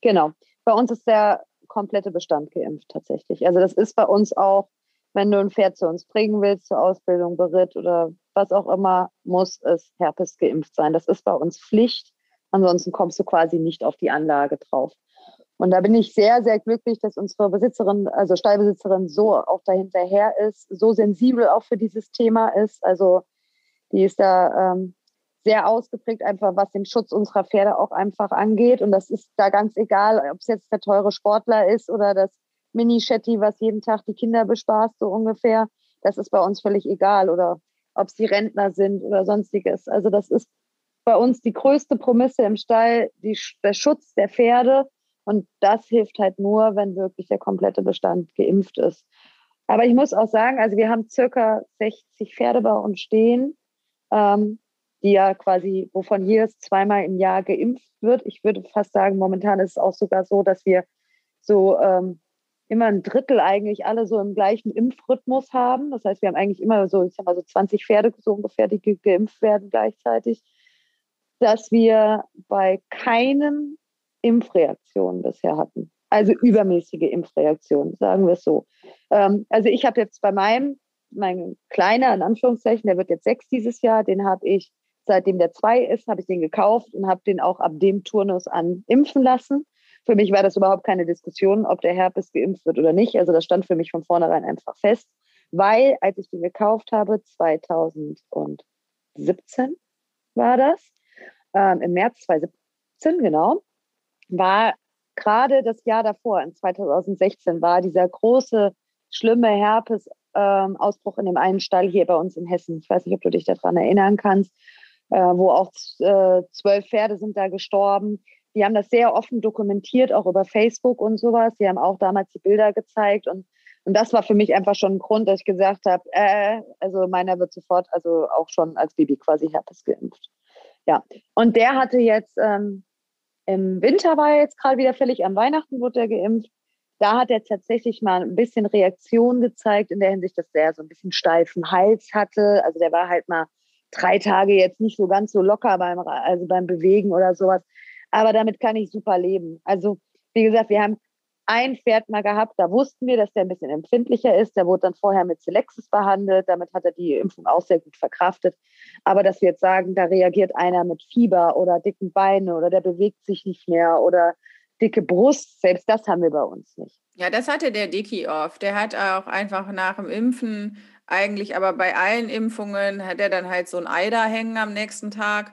Genau. Bei uns ist der komplette Bestand geimpft tatsächlich. Also das ist bei uns auch wenn du ein Pferd zu uns bringen willst, zur Ausbildung, Beritt oder was auch immer, muss es Herpes geimpft sein. Das ist bei uns Pflicht. Ansonsten kommst du quasi nicht auf die Anlage drauf. Und da bin ich sehr, sehr glücklich, dass unsere Besitzerin, also Stallbesitzerin, so auch dahinterher ist, so sensibel auch für dieses Thema ist. Also die ist da ähm, sehr ausgeprägt, einfach was den Schutz unserer Pferde auch einfach angeht. Und das ist da ganz egal, ob es jetzt der teure Sportler ist oder das Mini-Shetty, was jeden Tag die Kinder bespaßt, so ungefähr. Das ist bei uns völlig egal. Oder ob es die Rentner sind oder sonstiges. Also das ist bei uns die größte Promisse im Stall, die, der Schutz der Pferde. Und das hilft halt nur, wenn wirklich der komplette Bestand geimpft ist. Aber ich muss auch sagen, also wir haben circa 60 Pferde bei uns stehen, ähm, die ja quasi, wovon jedes zweimal im Jahr geimpft wird. Ich würde fast sagen, momentan ist es auch sogar so, dass wir so ähm, immer ein Drittel eigentlich alle so im gleichen Impfrhythmus haben. Das heißt, wir haben eigentlich immer so, ich sag mal so 20 Pferde so ungefähr, die ge geimpft werden gleichzeitig, dass wir bei keinen Impfreaktionen bisher hatten. Also übermäßige Impfreaktionen, sagen wir es so. Ähm, also ich habe jetzt bei meinem, mein kleiner, in Anführungszeichen, der wird jetzt sechs dieses Jahr, den habe ich, seitdem der zwei ist, habe ich den gekauft und habe den auch ab dem Turnus an impfen lassen. Für mich war das überhaupt keine Diskussion, ob der Herpes geimpft wird oder nicht. Also das stand für mich von vornherein einfach fest, weil als ich den gekauft habe, 2018, 2017 war das, ähm, im März 2017, genau, war gerade das Jahr davor, in 2016, war dieser große, schlimme Herpes-Ausbruch ähm, in dem einen Stall hier bei uns in Hessen. Ich weiß nicht, ob du dich daran erinnern kannst, äh, wo auch äh, zwölf Pferde sind da gestorben. Die haben das sehr offen dokumentiert, auch über Facebook und sowas. Die haben auch damals die Bilder gezeigt und und das war für mich einfach schon ein Grund, dass ich gesagt habe, äh, also meiner wird sofort, also auch schon als Baby quasi Herpes geimpft. Ja, und der hatte jetzt ähm, im Winter war er jetzt gerade wieder fällig, am Weihnachten wurde er geimpft. Da hat er tatsächlich mal ein bisschen Reaktion gezeigt in der Hinsicht, dass der so ein bisschen steifen Hals hatte. Also der war halt mal drei Tage jetzt nicht so ganz so locker beim, also beim Bewegen oder sowas. Aber damit kann ich super leben. Also wie gesagt, wir haben ein Pferd mal gehabt, da wussten wir, dass der ein bisschen empfindlicher ist. Der wurde dann vorher mit Selexis behandelt. Damit hat er die Impfung auch sehr gut verkraftet. Aber dass wir jetzt sagen, da reagiert einer mit Fieber oder dicken Beine oder der bewegt sich nicht mehr oder dicke Brust, selbst das haben wir bei uns nicht. Ja, das hatte der Dicky oft. Der hat auch einfach nach dem Impfen eigentlich, aber bei allen Impfungen hat er dann halt so ein Ei da hängen am nächsten Tag.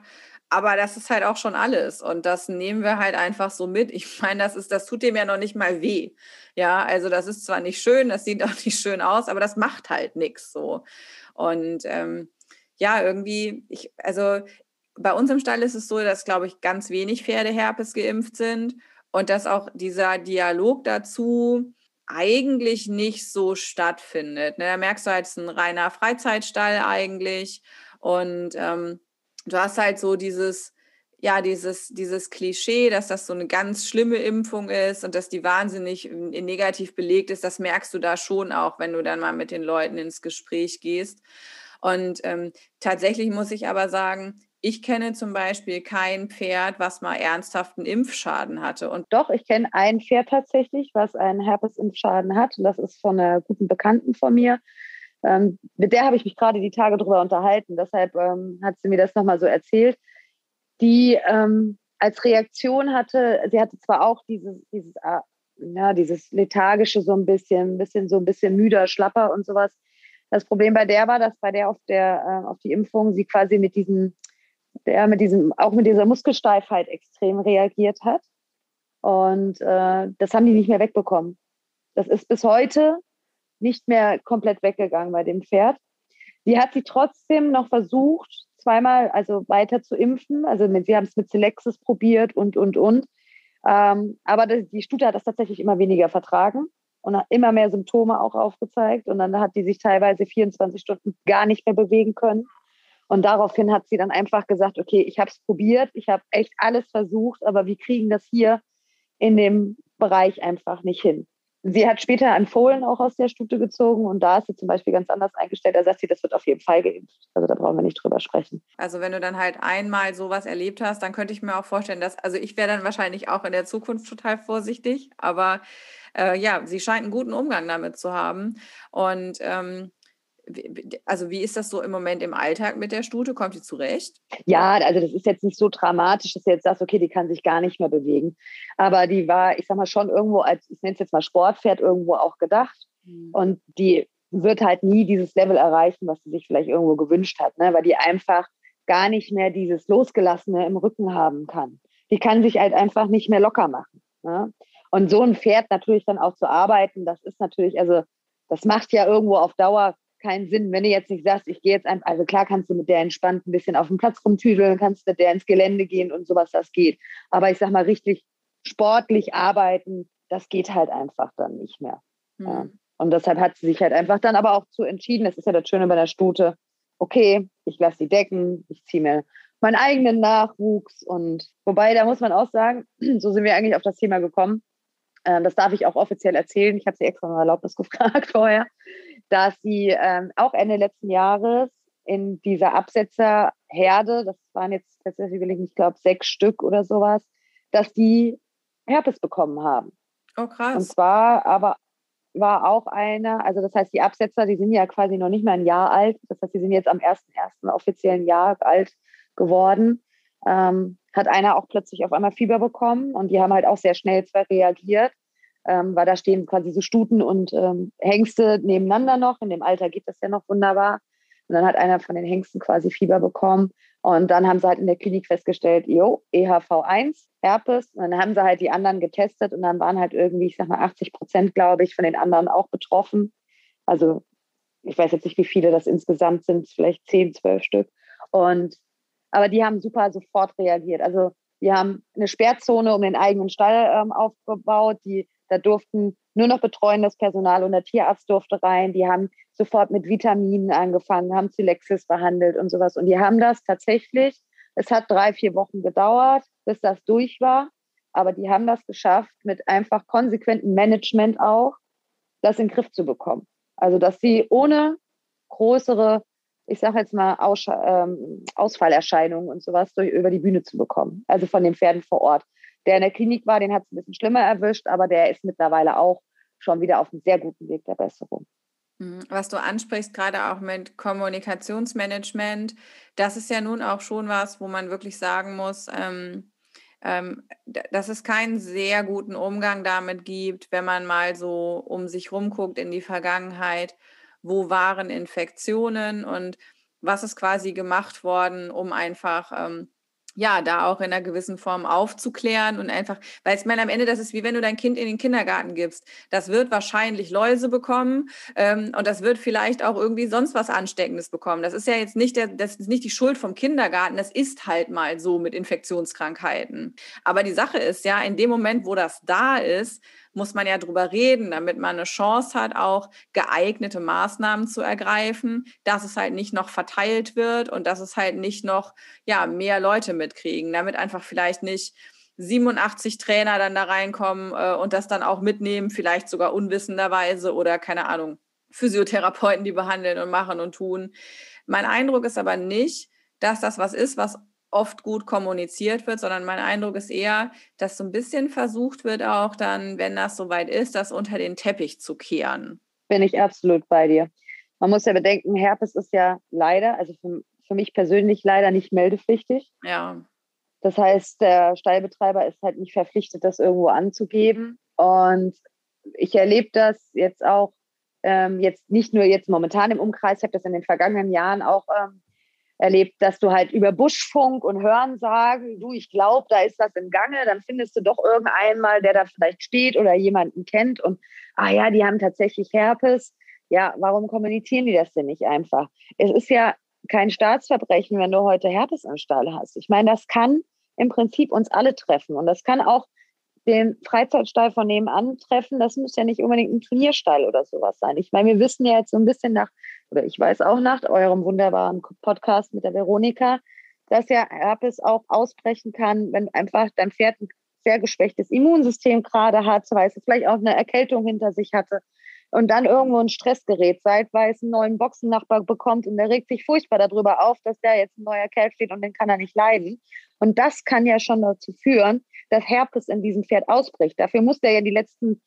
Aber das ist halt auch schon alles. Und das nehmen wir halt einfach so mit. Ich (laughs) meine, das ist, das tut dem ja noch nicht mal weh. Ja, also das ist zwar nicht schön, das sieht (laughs) auch nicht schön aus, aber das macht halt nichts so. Und ähm, ja, irgendwie, ich, also bei uns im Stall ist es so, dass, glaube ich, ganz wenig Pferde Herpes geimpft sind und dass auch dieser Dialog dazu eigentlich nicht so stattfindet. Ne? Da merkst du halt, es ist ein reiner Freizeitstall eigentlich. Und ähm, du hast halt so dieses, ja, dieses, dieses Klischee, dass das so eine ganz schlimme Impfung ist und dass die wahnsinnig negativ belegt ist, das merkst du da schon auch, wenn du dann mal mit den Leuten ins Gespräch gehst. Und ähm, tatsächlich muss ich aber sagen, ich kenne zum Beispiel kein Pferd, was mal ernsthaften Impfschaden hatte. Und Doch, ich kenne ein Pferd tatsächlich, was einen Herpes-Impfschaden hat. Und das ist von einer guten Bekannten von mir. Ähm, mit der habe ich mich gerade die Tage drüber unterhalten. Deshalb ähm, hat sie mir das nochmal so erzählt. Die ähm, als Reaktion hatte, sie hatte zwar auch dieses, dieses, äh, ja, dieses lethargische so ein bisschen, ein bisschen so ein bisschen müder, schlapper und sowas. Das Problem bei der war, dass bei der auf der äh, auf die Impfung sie quasi mit diesem, der mit diesem, auch mit dieser Muskelsteifheit extrem reagiert hat. Und äh, das haben die nicht mehr wegbekommen. Das ist bis heute nicht mehr komplett weggegangen bei dem Pferd. Sie hat sie trotzdem noch versucht, zweimal also weiter zu impfen. Also mit, sie haben es mit Selexis probiert und, und, und. Ähm, aber die Stute hat das tatsächlich immer weniger vertragen und hat immer mehr Symptome auch aufgezeigt. Und dann hat die sich teilweise 24 Stunden gar nicht mehr bewegen können. Und daraufhin hat sie dann einfach gesagt, okay, ich habe es probiert, ich habe echt alles versucht, aber wir kriegen das hier in dem Bereich einfach nicht hin. Sie hat später einen Fohlen auch aus der Stute gezogen und da ist sie zum Beispiel ganz anders eingestellt. Da sagt sie, das wird auf jeden Fall geimpft. Also da brauchen wir nicht drüber sprechen. Also wenn du dann halt einmal sowas erlebt hast, dann könnte ich mir auch vorstellen, dass, also ich wäre dann wahrscheinlich auch in der Zukunft total vorsichtig, aber äh, ja, sie scheint einen guten Umgang damit zu haben. Und ähm, also wie ist das so im Moment im Alltag mit der Stute? Kommt die zurecht? Ja, also das ist jetzt nicht so dramatisch, dass du jetzt sagst, okay, die kann sich gar nicht mehr bewegen. Aber die war, ich sag mal, schon irgendwo als, ich nenne es jetzt mal Sportpferd, irgendwo auch gedacht. Mhm. Und die wird halt nie dieses Level erreichen, was sie sich vielleicht irgendwo gewünscht hat, ne? weil die einfach gar nicht mehr dieses Losgelassene im Rücken haben kann. Die kann sich halt einfach nicht mehr locker machen. Ne? Und so ein Pferd natürlich dann auch zu arbeiten, das ist natürlich, also das macht ja irgendwo auf Dauer keinen Sinn, wenn du jetzt nicht sagst, ich gehe jetzt einfach, also klar kannst du mit der entspannt ein bisschen auf dem Platz rumtüdeln, kannst mit der ins Gelände gehen und sowas, das geht. Aber ich sag mal, richtig sportlich arbeiten, das geht halt einfach dann nicht mehr. Mhm. Ja. Und deshalb hat sie sich halt einfach dann aber auch zu entschieden, das ist ja das Schöne bei der Stute, okay, ich lasse sie decken, ich ziehe mir meinen eigenen Nachwuchs und wobei, da muss man auch sagen, (clears throat) so sind wir eigentlich auf das Thema gekommen. Ähm, das darf ich auch offiziell erzählen. Ich habe sie extra noch Erlaubnis (laughs) gefragt vorher dass sie ähm, auch Ende letzten Jahres in dieser Absetzerherde, das waren jetzt tatsächlich, ich glaube, sechs Stück oder sowas, dass die Herpes bekommen haben. Oh, krass. Und zwar aber war auch eine, also das heißt, die Absetzer, die sind ja quasi noch nicht mehr ein Jahr alt. Das heißt, die sind jetzt am ersten, ersten offiziellen Jahr alt geworden. Ähm, hat einer auch plötzlich auf einmal Fieber bekommen und die haben halt auch sehr schnell zwar reagiert, ähm, weil da stehen quasi so Stuten und ähm, Hengste nebeneinander noch. In dem Alter geht das ja noch wunderbar. Und dann hat einer von den Hengsten quasi Fieber bekommen. Und dann haben sie halt in der Klinik festgestellt, jo, EHV1, Herpes. Und dann haben sie halt die anderen getestet und dann waren halt irgendwie, ich sag mal, 80 Prozent, glaube ich, von den anderen auch betroffen. Also ich weiß jetzt nicht, wie viele das insgesamt sind, vielleicht 10, 12 Stück. Und aber die haben super sofort reagiert. Also die haben eine Sperrzone um den eigenen Stall ähm, aufgebaut. Die, da durften nur noch betreuendes Personal und der Tierarzt durfte rein. Die haben sofort mit Vitaminen angefangen, haben Zylexis behandelt und sowas. Und die haben das tatsächlich, es hat drei, vier Wochen gedauert, bis das durch war. Aber die haben das geschafft, mit einfach konsequentem Management auch, das in den Griff zu bekommen. Also, dass sie ohne größere, ich sage jetzt mal, Aus, ähm, Ausfallerscheinungen und sowas durch, über die Bühne zu bekommen. Also von den Pferden vor Ort. Der in der Klinik war, den hat es ein bisschen schlimmer erwischt, aber der ist mittlerweile auch schon wieder auf einem sehr guten Weg der Besserung. Mhm. Was du ansprichst, gerade auch mit Kommunikationsmanagement, das ist ja nun auch schon was, wo man wirklich sagen muss, ähm, ähm, dass es keinen sehr guten Umgang damit gibt, wenn man mal so um sich rumguckt in die Vergangenheit, wo waren Infektionen und was ist quasi gemacht worden, um einfach ähm, ja, da auch in einer gewissen Form aufzuklären und einfach, weil ich meine, am Ende, das ist wie wenn du dein Kind in den Kindergarten gibst. Das wird wahrscheinlich Läuse bekommen ähm, und das wird vielleicht auch irgendwie sonst was Ansteckendes bekommen. Das ist ja jetzt nicht, der, das ist nicht die Schuld vom Kindergarten, das ist halt mal so mit Infektionskrankheiten. Aber die Sache ist ja, in dem Moment, wo das da ist, muss man ja drüber reden, damit man eine Chance hat, auch geeignete Maßnahmen zu ergreifen, dass es halt nicht noch verteilt wird und dass es halt nicht noch ja, mehr Leute mitkriegen, damit einfach vielleicht nicht 87 Trainer dann da reinkommen äh, und das dann auch mitnehmen, vielleicht sogar unwissenderweise oder keine Ahnung, Physiotherapeuten, die behandeln und machen und tun. Mein Eindruck ist aber nicht, dass das was ist, was oft gut kommuniziert wird, sondern mein Eindruck ist eher, dass so ein bisschen versucht wird, auch dann, wenn das soweit ist, das unter den Teppich zu kehren. Bin ich absolut bei dir. Man muss ja bedenken, Herpes ist ja leider, also für, für mich persönlich leider nicht meldepflichtig. Ja. Das heißt, der Stallbetreiber ist halt nicht verpflichtet, das irgendwo anzugeben. Und ich erlebe das jetzt auch, ähm, jetzt nicht nur jetzt momentan im Umkreis, ich habe das in den vergangenen Jahren auch ähm, erlebt, dass du halt über Buschfunk und Hören sagen, du, ich glaube, da ist was im Gange, dann findest du doch irgendeinen mal, der da vielleicht steht oder jemanden kennt und, ah ja, die haben tatsächlich Herpes. Ja, warum kommunizieren die das denn nicht einfach? Es ist ja kein Staatsverbrechen, wenn du heute Herpes im Stall hast. Ich meine, das kann im Prinzip uns alle treffen und das kann auch den Freizeitstall von nebenan treffen. Das muss ja nicht unbedingt ein Turnierstall oder sowas sein. Ich meine, wir wissen ja jetzt so ein bisschen nach oder ich weiß auch nach eurem wunderbaren Podcast mit der Veronika, dass ja Herpes auch ausbrechen kann, wenn einfach dein Pferd ein sehr geschwächtes Immunsystem gerade hat, weil es vielleicht auch eine Erkältung hinter sich hatte und dann irgendwo ein Stress gerät, seit weil es einen neuen Boxennachbar bekommt und der regt sich furchtbar darüber auf, dass der jetzt ein neuer Kerl steht und den kann er nicht leiden. Und das kann ja schon dazu führen, dass Herpes in diesem Pferd ausbricht. Dafür muss der ja die letzten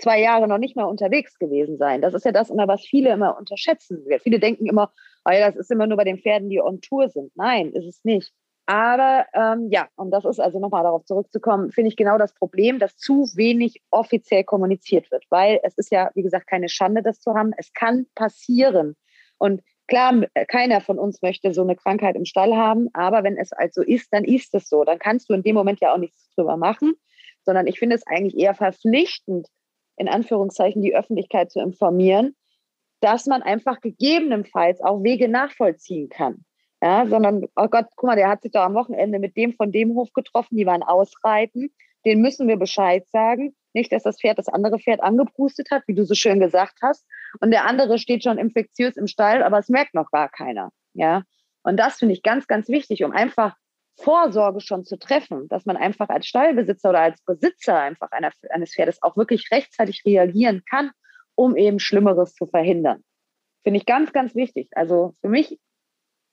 zwei Jahre noch nicht mal unterwegs gewesen sein. Das ist ja das immer, was viele immer unterschätzen. Viele denken immer, oh ja, das ist immer nur bei den Pferden, die on Tour sind. Nein, ist es nicht. Aber ähm, ja, und das ist also nochmal darauf zurückzukommen, finde ich genau das Problem, dass zu wenig offiziell kommuniziert wird, weil es ist ja, wie gesagt, keine Schande, das zu haben. Es kann passieren. Und klar, keiner von uns möchte so eine Krankheit im Stall haben, aber wenn es also ist, dann ist es so. Dann kannst du in dem Moment ja auch nichts drüber machen, sondern ich finde es eigentlich eher verpflichtend, in Anführungszeichen die Öffentlichkeit zu informieren, dass man einfach gegebenenfalls auch Wege nachvollziehen kann. Ja, sondern, oh Gott, guck mal, der hat sich doch am Wochenende mit dem von dem Hof getroffen, die waren ausreiten. Den müssen wir Bescheid sagen. Nicht, dass das Pferd das andere Pferd angepustet hat, wie du so schön gesagt hast. Und der andere steht schon infektiös im Stall, aber es merkt noch gar keiner. Ja. Und das finde ich ganz, ganz wichtig, um einfach Vorsorge schon zu treffen, dass man einfach als Stallbesitzer oder als Besitzer einfach einer, eines Pferdes auch wirklich rechtzeitig reagieren kann, um eben Schlimmeres zu verhindern. Finde ich ganz, ganz wichtig. Also für mich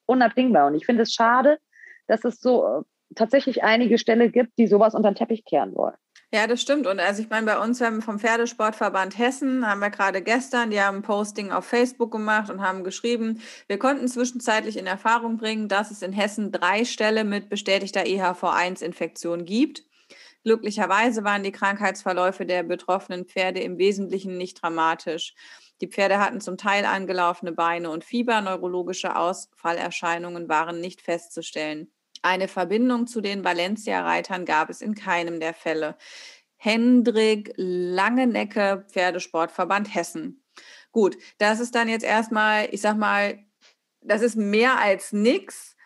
unabdingbar. Und ich finde es schade, dass es so äh, tatsächlich einige Ställe gibt, die sowas unter den Teppich kehren wollen. Ja, das stimmt. Und also ich meine, bei uns haben vom Pferdesportverband Hessen, haben wir gerade gestern, die haben ein Posting auf Facebook gemacht und haben geschrieben, wir konnten zwischenzeitlich in Erfahrung bringen, dass es in Hessen drei Ställe mit bestätigter EHV1-Infektion gibt. Glücklicherweise waren die Krankheitsverläufe der betroffenen Pferde im Wesentlichen nicht dramatisch. Die Pferde hatten zum Teil angelaufene Beine und Fieber. Neurologische Ausfallerscheinungen waren nicht festzustellen. Eine Verbindung zu den Valencia-Reitern gab es in keinem der Fälle. Hendrik Langenecke, Pferdesportverband Hessen. Gut, das ist dann jetzt erstmal, ich sag mal, das ist mehr als nichts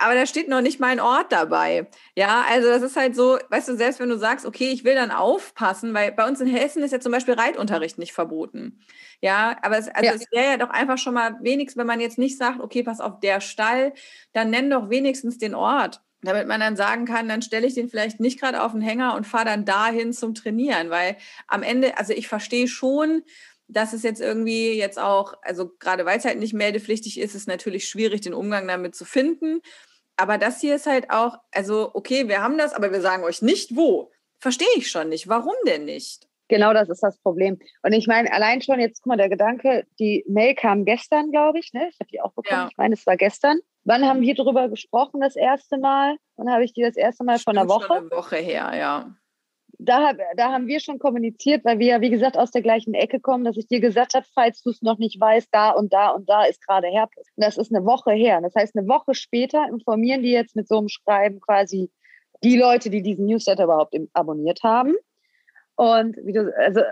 aber da steht noch nicht mal ein Ort dabei. Ja, also das ist halt so, weißt du, selbst wenn du sagst, okay, ich will dann aufpassen, weil bei uns in Hessen ist ja zum Beispiel Reitunterricht nicht verboten. Ja, aber es, also ja. es wäre ja doch einfach schon mal wenigstens, wenn man jetzt nicht sagt, okay, pass auf, der Stall, dann nenn doch wenigstens den Ort. Damit man dann sagen kann, dann stelle ich den vielleicht nicht gerade auf den Hänger und fahre dann dahin zum Trainieren, weil am Ende, also ich verstehe schon, dass es jetzt irgendwie jetzt auch, also gerade weil es halt nicht meldepflichtig ist, ist natürlich schwierig, den Umgang damit zu finden. Aber das hier ist halt auch, also okay, wir haben das, aber wir sagen euch nicht wo. Verstehe ich schon nicht. Warum denn nicht? Genau das ist das Problem. Und ich meine, allein schon jetzt, guck mal, der Gedanke, die Mail kam gestern, glaube ich, ne? Ich habe die auch bekommen. Ja. Ich meine, es war gestern. Wann haben wir darüber gesprochen das erste Mal? Wann habe ich die das erste Mal von einer Woche? Schon eine Woche her, ja da, da haben wir schon kommuniziert, weil wir ja, wie gesagt, aus der gleichen Ecke kommen, dass ich dir gesagt habe, falls du es noch nicht weißt, da und da und da ist gerade Herpes. Und das ist eine Woche her. Das heißt, eine Woche später informieren die jetzt mit so einem Schreiben quasi die Leute, die diesen Newsletter überhaupt abonniert haben. Und wie du, also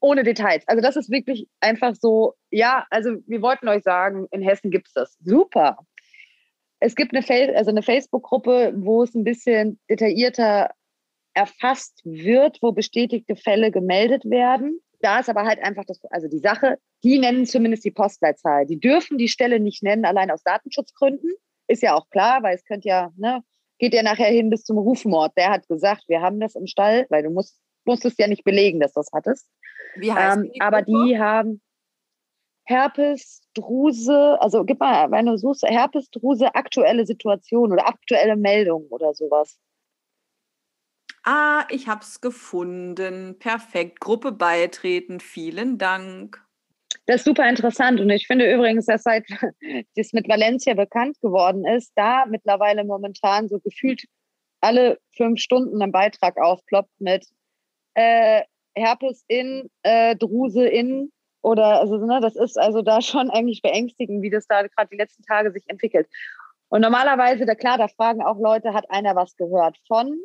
ohne Details. Also das ist wirklich einfach so, ja, also wir wollten euch sagen, in Hessen gibt es das. Super. Es gibt eine, also eine Facebook-Gruppe, wo es ein bisschen detaillierter erfasst wird, wo bestätigte Fälle gemeldet werden. Da ist aber halt einfach das, also die Sache, die nennen zumindest die Postleitzahl. Die dürfen die Stelle nicht nennen, allein aus Datenschutzgründen. Ist ja auch klar, weil es könnte ja, ne, geht ja nachher hin bis zum Rufmord. Der hat gesagt, wir haben das im Stall, weil du musst, musstest ja nicht belegen, dass du das hattest. Wie heißt ähm, die aber die haben Herpes, Druse, also gib mal, wenn du suchst, Herpes, Druse, aktuelle Situation oder aktuelle Meldung oder sowas. Ah, ich habe es gefunden. Perfekt. Gruppe beitreten. Vielen Dank. Das ist super interessant. Und ich finde übrigens, dass seit (laughs) das mit Valencia bekannt geworden ist, da mittlerweile momentan so gefühlt alle fünf Stunden ein Beitrag aufploppt mit äh, Herpes in, äh, Druse in oder also ne, das ist also da schon eigentlich beängstigend, wie das da gerade die letzten Tage sich entwickelt. Und normalerweise, da klar, da fragen auch Leute, hat einer was gehört von?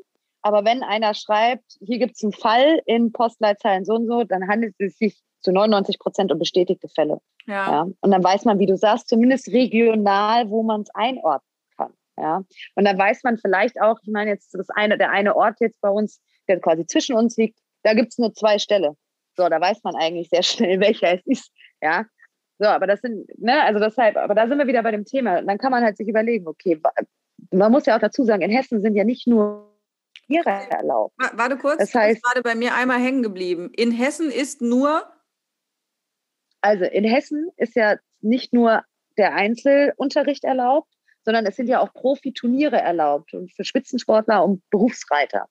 Aber wenn einer schreibt, hier gibt es einen Fall in Postleitzahlen so und so, dann handelt es sich zu 99 Prozent um bestätigte Fälle. Ja. ja. Und dann weiß man, wie du sagst, zumindest regional, wo man es einordnen kann. Ja. Und dann weiß man vielleicht auch, ich meine jetzt das eine, der eine Ort jetzt bei uns, der quasi zwischen uns liegt, da gibt es nur zwei Ställe. So, da weiß man eigentlich sehr (laughs) schnell, welcher es ist. Ja. So, aber das sind, ne, also deshalb, aber da sind wir wieder bei dem Thema. Und dann kann man halt sich überlegen, okay, man muss ja auch dazu sagen, in Hessen sind ja nicht nur Tiere erlaubt. Warte kurz, das heißt, ist gerade bei mir einmal hängen geblieben. In Hessen ist nur. Also in Hessen ist ja nicht nur der Einzelunterricht erlaubt, sondern es sind ja auch Profiturniere erlaubt und für Spitzensportler und Berufsreiter.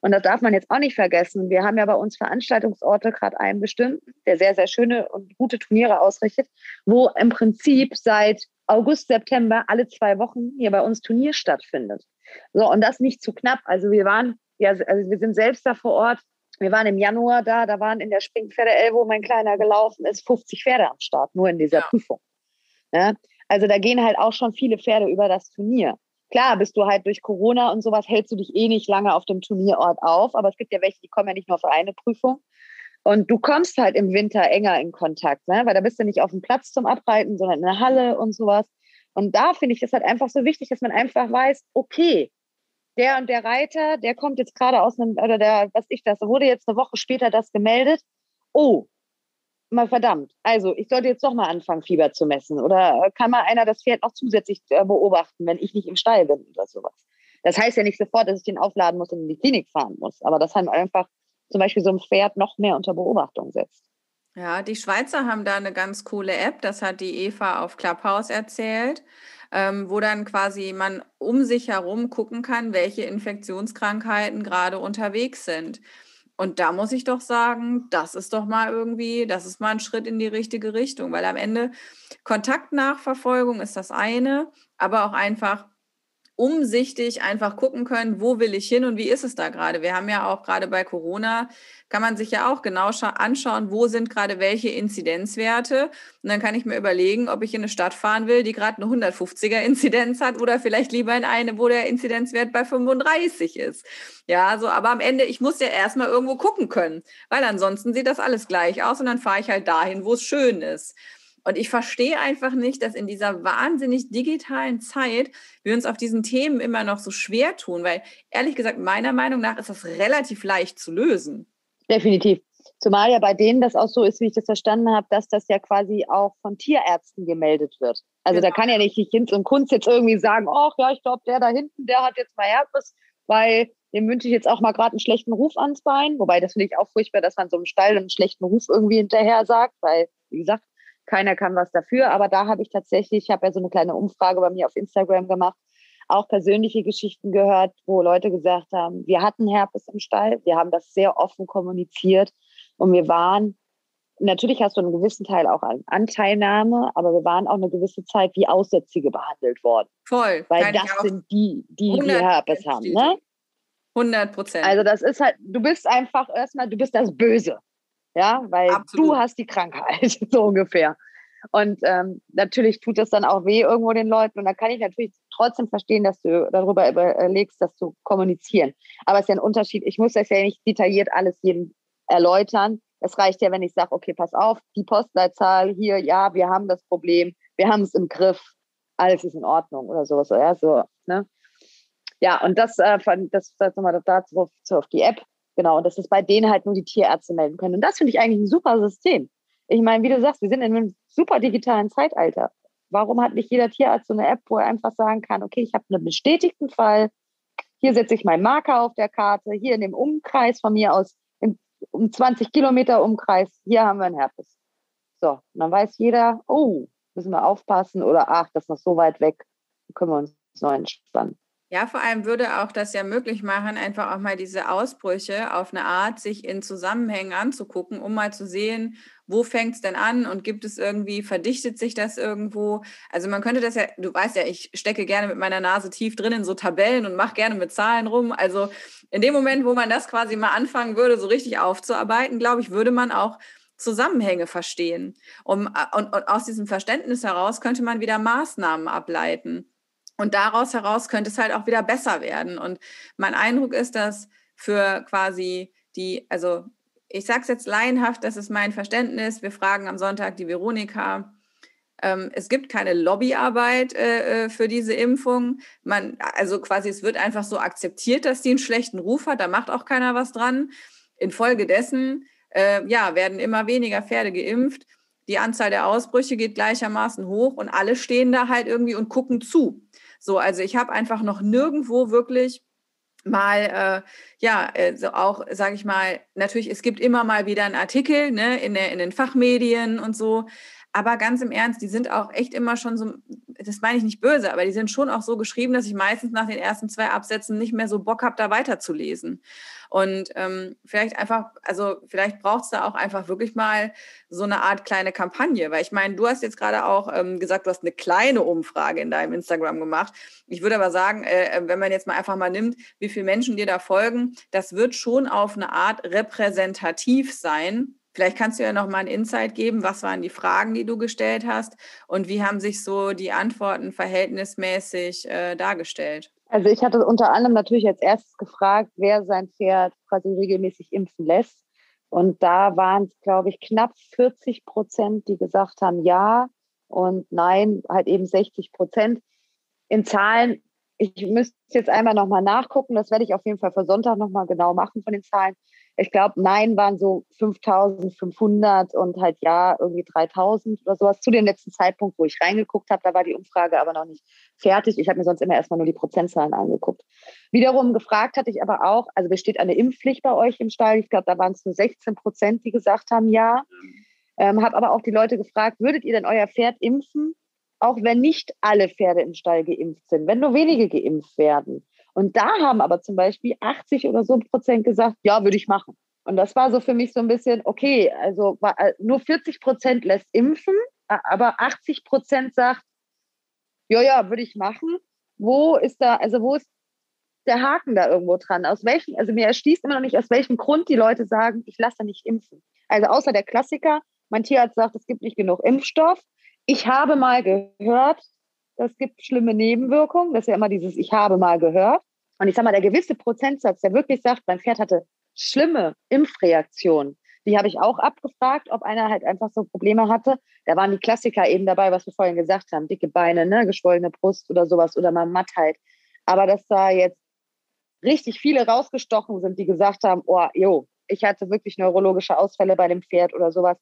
Und das darf man jetzt auch nicht vergessen. Wir haben ja bei uns Veranstaltungsorte, gerade einen bestimmten, der sehr, sehr schöne und gute Turniere ausrichtet, wo im Prinzip seit August, September alle zwei Wochen hier bei uns Turnier stattfindet. So, und das nicht zu knapp. Also wir waren, ja, also wir sind selbst da vor Ort. Wir waren im Januar da, da waren in der Springpferde L, wo mein Kleiner gelaufen ist, 50 Pferde am Start, nur in dieser ja. Prüfung. Ja? Also da gehen halt auch schon viele Pferde über das Turnier. Klar, bist du halt durch Corona und sowas, hältst du dich eh nicht lange auf dem Turnierort auf, aber es gibt ja welche, die kommen ja nicht nur für eine Prüfung. Und du kommst halt im Winter enger in Kontakt, ne? weil da bist du nicht auf dem Platz zum Abreiten, sondern in der Halle und sowas. Und da finde ich es halt einfach so wichtig, dass man einfach weiß, okay, der und der Reiter, der kommt jetzt gerade aus einem, oder der, was ich das, wurde jetzt eine Woche später das gemeldet. Oh, mal verdammt. Also, ich sollte jetzt doch mal anfangen, Fieber zu messen. Oder kann mal einer das Pferd noch zusätzlich äh, beobachten, wenn ich nicht im Stall bin oder sowas. Das heißt ja nicht sofort, dass ich den aufladen muss und in die Klinik fahren muss. Aber das haben einfach zum Beispiel so ein Pferd noch mehr unter Beobachtung setzt. Ja, die Schweizer haben da eine ganz coole App, das hat die Eva auf Clubhouse erzählt, ähm, wo dann quasi man um sich herum gucken kann, welche Infektionskrankheiten gerade unterwegs sind. Und da muss ich doch sagen, das ist doch mal irgendwie, das ist mal ein Schritt in die richtige Richtung, weil am Ende Kontaktnachverfolgung ist das eine, aber auch einfach umsichtig einfach gucken können, wo will ich hin und wie ist es da gerade. Wir haben ja auch gerade bei Corona, kann man sich ja auch genau anschauen, wo sind gerade welche Inzidenzwerte. Und dann kann ich mir überlegen, ob ich in eine Stadt fahren will, die gerade eine 150er Inzidenz hat oder vielleicht lieber in eine, wo der Inzidenzwert bei 35 ist. Ja, so, aber am Ende, ich muss ja erstmal irgendwo gucken können, weil ansonsten sieht das alles gleich aus und dann fahre ich halt dahin, wo es schön ist. Und ich verstehe einfach nicht, dass in dieser wahnsinnig digitalen Zeit wir uns auf diesen Themen immer noch so schwer tun, weil ehrlich gesagt, meiner Meinung nach ist das relativ leicht zu lösen. Definitiv. Zumal ja bei denen das auch so ist, wie ich das verstanden habe, dass das ja quasi auch von Tierärzten gemeldet wird. Also genau. da kann ja nicht die Kind und Kunst jetzt irgendwie sagen, ach ja, ich glaube, der da hinten, der hat jetzt mal Herpes, weil dem wünsche ich jetzt auch mal gerade einen schlechten Ruf ans Bein. Wobei das finde ich auch furchtbar, dass man so einem Stall einen schlechten Ruf irgendwie hinterher sagt, weil, wie gesagt, keiner kann was dafür. Aber da habe ich tatsächlich, ich habe ja so eine kleine Umfrage bei mir auf Instagram gemacht, auch persönliche Geschichten gehört, wo Leute gesagt haben, wir hatten Herpes im Stall, wir haben das sehr offen kommuniziert und wir waren, natürlich hast du einen gewissen Teil auch an Anteilnahme, aber wir waren auch eine gewisse Zeit wie Aussätzige behandelt worden. Voll. Weil das sind die, die, die Herpes haben. Ne? 100 Prozent. Also das ist halt, du bist einfach erstmal, du bist das Böse ja, weil Absolut. du hast die Krankheit, (laughs) so ungefähr. Und ähm, natürlich tut es dann auch weh irgendwo den Leuten. Und da kann ich natürlich trotzdem verstehen, dass du darüber überlegst, das zu kommunizieren. Aber es ist ja ein Unterschied. Ich muss das ja nicht detailliert alles jedem erläutern. Es reicht ja, wenn ich sage, okay, pass auf, die Postleitzahl hier, ja, wir haben das Problem, wir haben es im Griff, alles ist in Ordnung oder sowas. Ja, so, ne? ja und das, äh, das, das nochmal dazu auf die App. Genau, und dass es bei denen halt nur die Tierärzte melden können. Und das finde ich eigentlich ein super System. Ich meine, wie du sagst, wir sind in einem super digitalen Zeitalter. Warum hat nicht jeder Tierarzt so eine App, wo er einfach sagen kann, okay, ich habe einen bestätigten Fall, hier setze ich meinen Marker auf der Karte, hier in dem Umkreis von mir aus, in, um 20 Kilometer Umkreis, hier haben wir einen Herpes. So, und dann weiß jeder, oh, müssen wir aufpassen oder ach, das ist noch so weit weg, können wir uns noch entspannen. Ja, vor allem würde auch das ja möglich machen, einfach auch mal diese Ausbrüche auf eine Art, sich in Zusammenhängen anzugucken, um mal zu sehen, wo fängt es denn an und gibt es irgendwie, verdichtet sich das irgendwo? Also man könnte das ja, du weißt ja, ich stecke gerne mit meiner Nase tief drin in so Tabellen und mache gerne mit Zahlen rum. Also in dem Moment, wo man das quasi mal anfangen würde, so richtig aufzuarbeiten, glaube ich, würde man auch Zusammenhänge verstehen. Um, und, und aus diesem Verständnis heraus könnte man wieder Maßnahmen ableiten. Und daraus heraus könnte es halt auch wieder besser werden. Und mein Eindruck ist, dass für quasi die, also ich sage es jetzt laienhaft, das ist mein Verständnis. Wir fragen am Sonntag die Veronika. Ähm, es gibt keine Lobbyarbeit äh, äh, für diese Impfung. Man, also quasi, es wird einfach so akzeptiert, dass die einen schlechten Ruf hat. Da macht auch keiner was dran. Infolgedessen äh, ja, werden immer weniger Pferde geimpft. Die Anzahl der Ausbrüche geht gleichermaßen hoch und alle stehen da halt irgendwie und gucken zu. So, also ich habe einfach noch nirgendwo wirklich mal, äh, ja, äh, so auch, sage ich mal, natürlich, es gibt immer mal wieder einen Artikel ne, in, der, in den Fachmedien und so, aber ganz im Ernst, die sind auch echt immer schon so, das meine ich nicht böse, aber die sind schon auch so geschrieben, dass ich meistens nach den ersten zwei Absätzen nicht mehr so Bock habe, da weiterzulesen. Und ähm, vielleicht einfach, also vielleicht braucht es da auch einfach wirklich mal so eine Art kleine Kampagne. Weil ich meine, du hast jetzt gerade auch ähm, gesagt, du hast eine kleine Umfrage in deinem Instagram gemacht. Ich würde aber sagen, äh, äh, wenn man jetzt mal einfach mal nimmt, wie viele Menschen dir da folgen, das wird schon auf eine Art repräsentativ sein Vielleicht kannst du ja noch mal einen Insight geben. Was waren die Fragen, die du gestellt hast? Und wie haben sich so die Antworten verhältnismäßig äh, dargestellt? Also ich hatte unter anderem natürlich als erstes gefragt, wer sein Pferd quasi regelmäßig impfen lässt. Und da waren es, glaube ich, knapp 40 Prozent, die gesagt haben ja und nein, halt eben 60 Prozent. In Zahlen, ich müsste jetzt einmal nochmal nachgucken, das werde ich auf jeden Fall für Sonntag nochmal genau machen von den Zahlen ich glaube, Nein waren so 5500 und halt Ja irgendwie 3000 oder sowas zu dem letzten Zeitpunkt, wo ich reingeguckt habe. Da war die Umfrage aber noch nicht fertig. Ich habe mir sonst immer erstmal nur die Prozentzahlen angeguckt. Wiederum gefragt hatte ich aber auch, also besteht eine Impfpflicht bei euch im Stall? Ich glaube, da waren es nur 16 Prozent, die gesagt haben Ja. Ähm, habe aber auch die Leute gefragt, würdet ihr denn euer Pferd impfen? Auch wenn nicht alle Pferde im Stall geimpft sind, wenn nur wenige geimpft werden. Und da haben aber zum Beispiel 80 oder so Prozent gesagt, ja, würde ich machen. Und das war so für mich so ein bisschen, okay, also äh, nur 40 Prozent lässt impfen, aber 80 Prozent sagt, ja, ja, würde ich machen. wo ist da, also wo ist der Haken da irgendwo dran? Aus welchem, also mir erschließt immer noch nicht, aus welchem Grund die Leute sagen, ich lasse nicht impfen. Also außer der Klassiker, mein Tierarzt sagt, es gibt nicht genug Impfstoff. Ich habe mal gehört, es gibt schlimme Nebenwirkungen. Das ist ja immer dieses Ich habe mal gehört. Und ich sage mal, der gewisse Prozentsatz, der wirklich sagt, mein Pferd hatte schlimme Impfreaktionen, die habe ich auch abgefragt, ob einer halt einfach so Probleme hatte. Da waren die Klassiker eben dabei, was wir vorhin gesagt haben, dicke Beine, ne, geschwollene Brust oder sowas oder mal Mattheit. Aber dass da jetzt richtig viele rausgestochen sind, die gesagt haben, oh, jo, ich hatte wirklich neurologische Ausfälle bei dem Pferd oder sowas.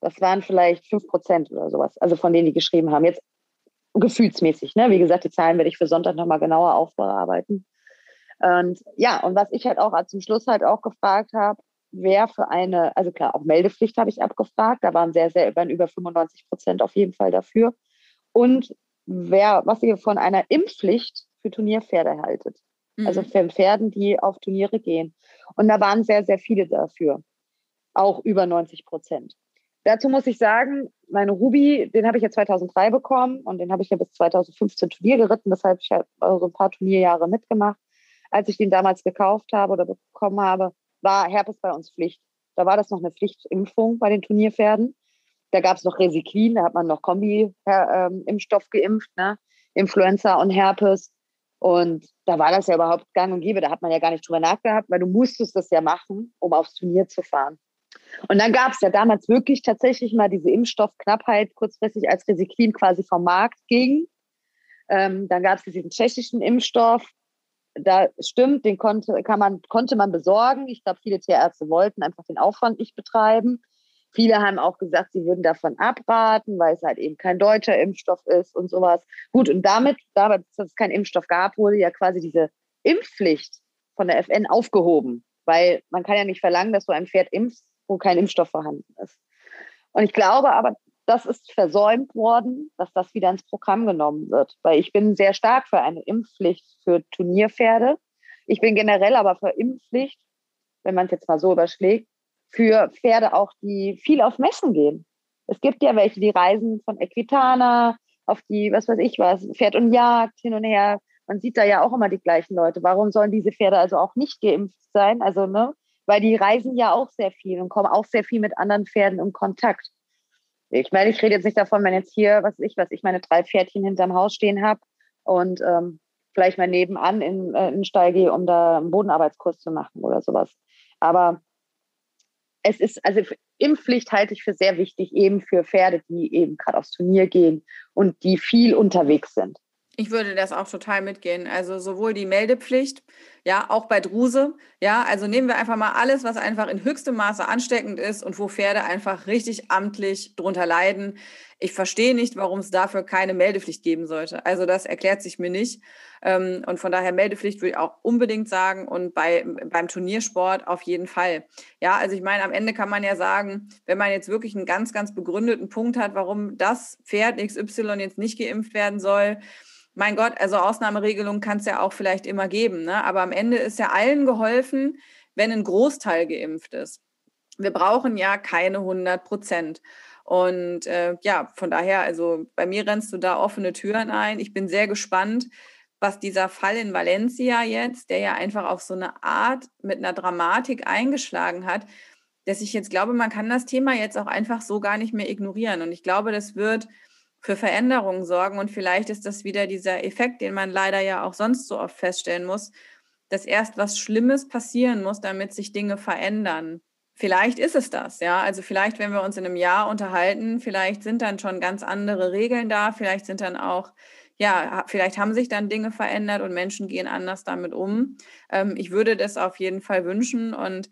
Das waren vielleicht fünf Prozent oder sowas, also von denen, die geschrieben haben. Jetzt gefühlsmäßig, ne? Wie gesagt, die Zahlen werde ich für Sonntag nochmal genauer aufbearbeiten. Und ja, und was ich halt auch zum Schluss halt auch gefragt habe, wer für eine, also klar, auch Meldepflicht habe ich abgefragt, da waren sehr, sehr, waren über 95 Prozent auf jeden Fall dafür. Und wer, was ihr von einer Impfpflicht für Turnierpferde haltet. Mhm. Also für Pferden, die auf Turniere gehen. Und da waren sehr, sehr viele dafür. Auch über 90 Prozent. Dazu muss ich sagen, meine Ruby, den habe ich ja 2003 bekommen und den habe ich ja bis 2015 Turnier geritten. Deshalb ich habe also ein paar Turnierjahre mitgemacht. Als ich den damals gekauft habe oder bekommen habe, war Herpes bei uns Pflicht. Da war das noch eine Pflichtimpfung bei den Turnierpferden. Da gab es noch Resiklin, da hat man noch Kombi-Impfstoff ähm, geimpft, ne? Influenza und Herpes. Und da war das ja überhaupt gang und gäbe. Da hat man ja gar nicht drüber nachgedacht, weil du musstest das ja machen, um aufs Turnier zu fahren. Und dann gab es ja damals wirklich tatsächlich mal diese Impfstoffknappheit, kurzfristig als Resiklin quasi vom Markt ging. Ähm, dann gab es diesen tschechischen Impfstoff. Da stimmt, den konnte, kann man, konnte man besorgen. Ich glaube, viele Tierärzte wollten einfach den Aufwand nicht betreiben. Viele haben auch gesagt, sie würden davon abraten, weil es halt eben kein deutscher Impfstoff ist und sowas. Gut, und damit, damit dass es keinen Impfstoff gab, wurde ja quasi diese Impfpflicht von der FN aufgehoben, weil man kann ja nicht verlangen, dass du ein Pferd impfst, wo kein Impfstoff vorhanden ist. Und ich glaube aber, das ist versäumt worden, dass das wieder ins Programm genommen wird, weil ich bin sehr stark für eine Impfpflicht für Turnierpferde. Ich bin generell aber für Impfpflicht, wenn man es jetzt mal so überschlägt, für Pferde auch, die viel auf Messen gehen. Es gibt ja welche, die reisen von Equitana auf die, was weiß ich was, Pferd und Jagd hin und her. Man sieht da ja auch immer die gleichen Leute. Warum sollen diese Pferde also auch nicht geimpft sein? Also, ne? Weil die reisen ja auch sehr viel und kommen auch sehr viel mit anderen Pferden in Kontakt. Ich meine, ich rede jetzt nicht davon, wenn jetzt hier, was ich, was ich meine drei Pferdchen hinterm Haus stehen habe und ähm, vielleicht mal nebenan in, äh, in den Stall gehe, um da einen Bodenarbeitskurs zu machen oder sowas. Aber es ist, also Impfpflicht halte ich für sehr wichtig, eben für Pferde, die eben gerade aufs Turnier gehen und die viel unterwegs sind. Ich würde das auch total mitgehen. Also sowohl die Meldepflicht, ja, auch bei Druse, ja, also nehmen wir einfach mal alles, was einfach in höchstem Maße ansteckend ist und wo Pferde einfach richtig amtlich drunter leiden. Ich verstehe nicht, warum es dafür keine Meldepflicht geben sollte. Also das erklärt sich mir nicht. Ähm, und von daher Meldepflicht würde ich auch unbedingt sagen und bei, beim Turniersport auf jeden Fall. Ja, also ich meine, am Ende kann man ja sagen, wenn man jetzt wirklich einen ganz, ganz begründeten Punkt hat, warum das Pferd XY jetzt nicht geimpft werden soll, mein Gott, also Ausnahmeregelungen kann es ja auch vielleicht immer geben, ne? aber am Ende ist ja allen geholfen, wenn ein Großteil geimpft ist. Wir brauchen ja keine 100 Prozent. Und äh, ja, von daher, also bei mir rennst du da offene Türen ein. Ich bin sehr gespannt, was dieser Fall in Valencia jetzt, der ja einfach auf so eine Art mit einer Dramatik eingeschlagen hat, dass ich jetzt glaube, man kann das Thema jetzt auch einfach so gar nicht mehr ignorieren. Und ich glaube, das wird für Veränderungen sorgen. Und vielleicht ist das wieder dieser Effekt, den man leider ja auch sonst so oft feststellen muss, dass erst was Schlimmes passieren muss, damit sich Dinge verändern. Vielleicht ist es das, ja. Also vielleicht, wenn wir uns in einem Jahr unterhalten, vielleicht sind dann schon ganz andere Regeln da, vielleicht sind dann auch, ja, vielleicht haben sich dann Dinge verändert und Menschen gehen anders damit um. Ähm, ich würde das auf jeden Fall wünschen und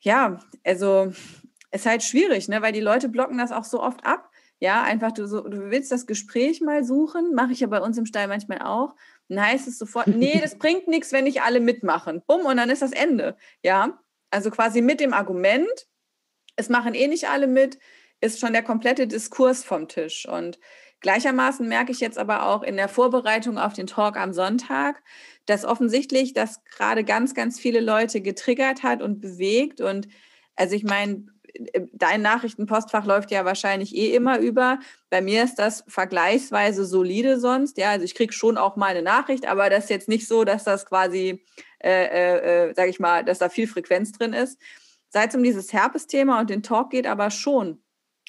ja, also es ist halt schwierig, ne, weil die Leute blocken das auch so oft ab. Ja, einfach du, so, du willst das Gespräch mal suchen, mache ich ja bei uns im Stall manchmal auch. Dann heißt es sofort, (laughs) nee, das bringt nichts, wenn nicht alle mitmachen. Bumm, und dann ist das Ende. Ja, also quasi mit dem Argument, es machen eh nicht alle mit, ist schon der komplette Diskurs vom Tisch. Und gleichermaßen merke ich jetzt aber auch in der Vorbereitung auf den Talk am Sonntag, dass offensichtlich das gerade ganz, ganz viele Leute getriggert hat und bewegt. Und also ich meine, dein Nachrichtenpostfach läuft ja wahrscheinlich eh immer über. Bei mir ist das vergleichsweise solide sonst. Ja, also ich kriege schon auch mal eine Nachricht, aber das ist jetzt nicht so, dass das quasi, äh, äh, äh sage ich mal, dass da viel Frequenz drin ist. Seit es um dieses Herpes-Thema und den Talk geht, aber schon.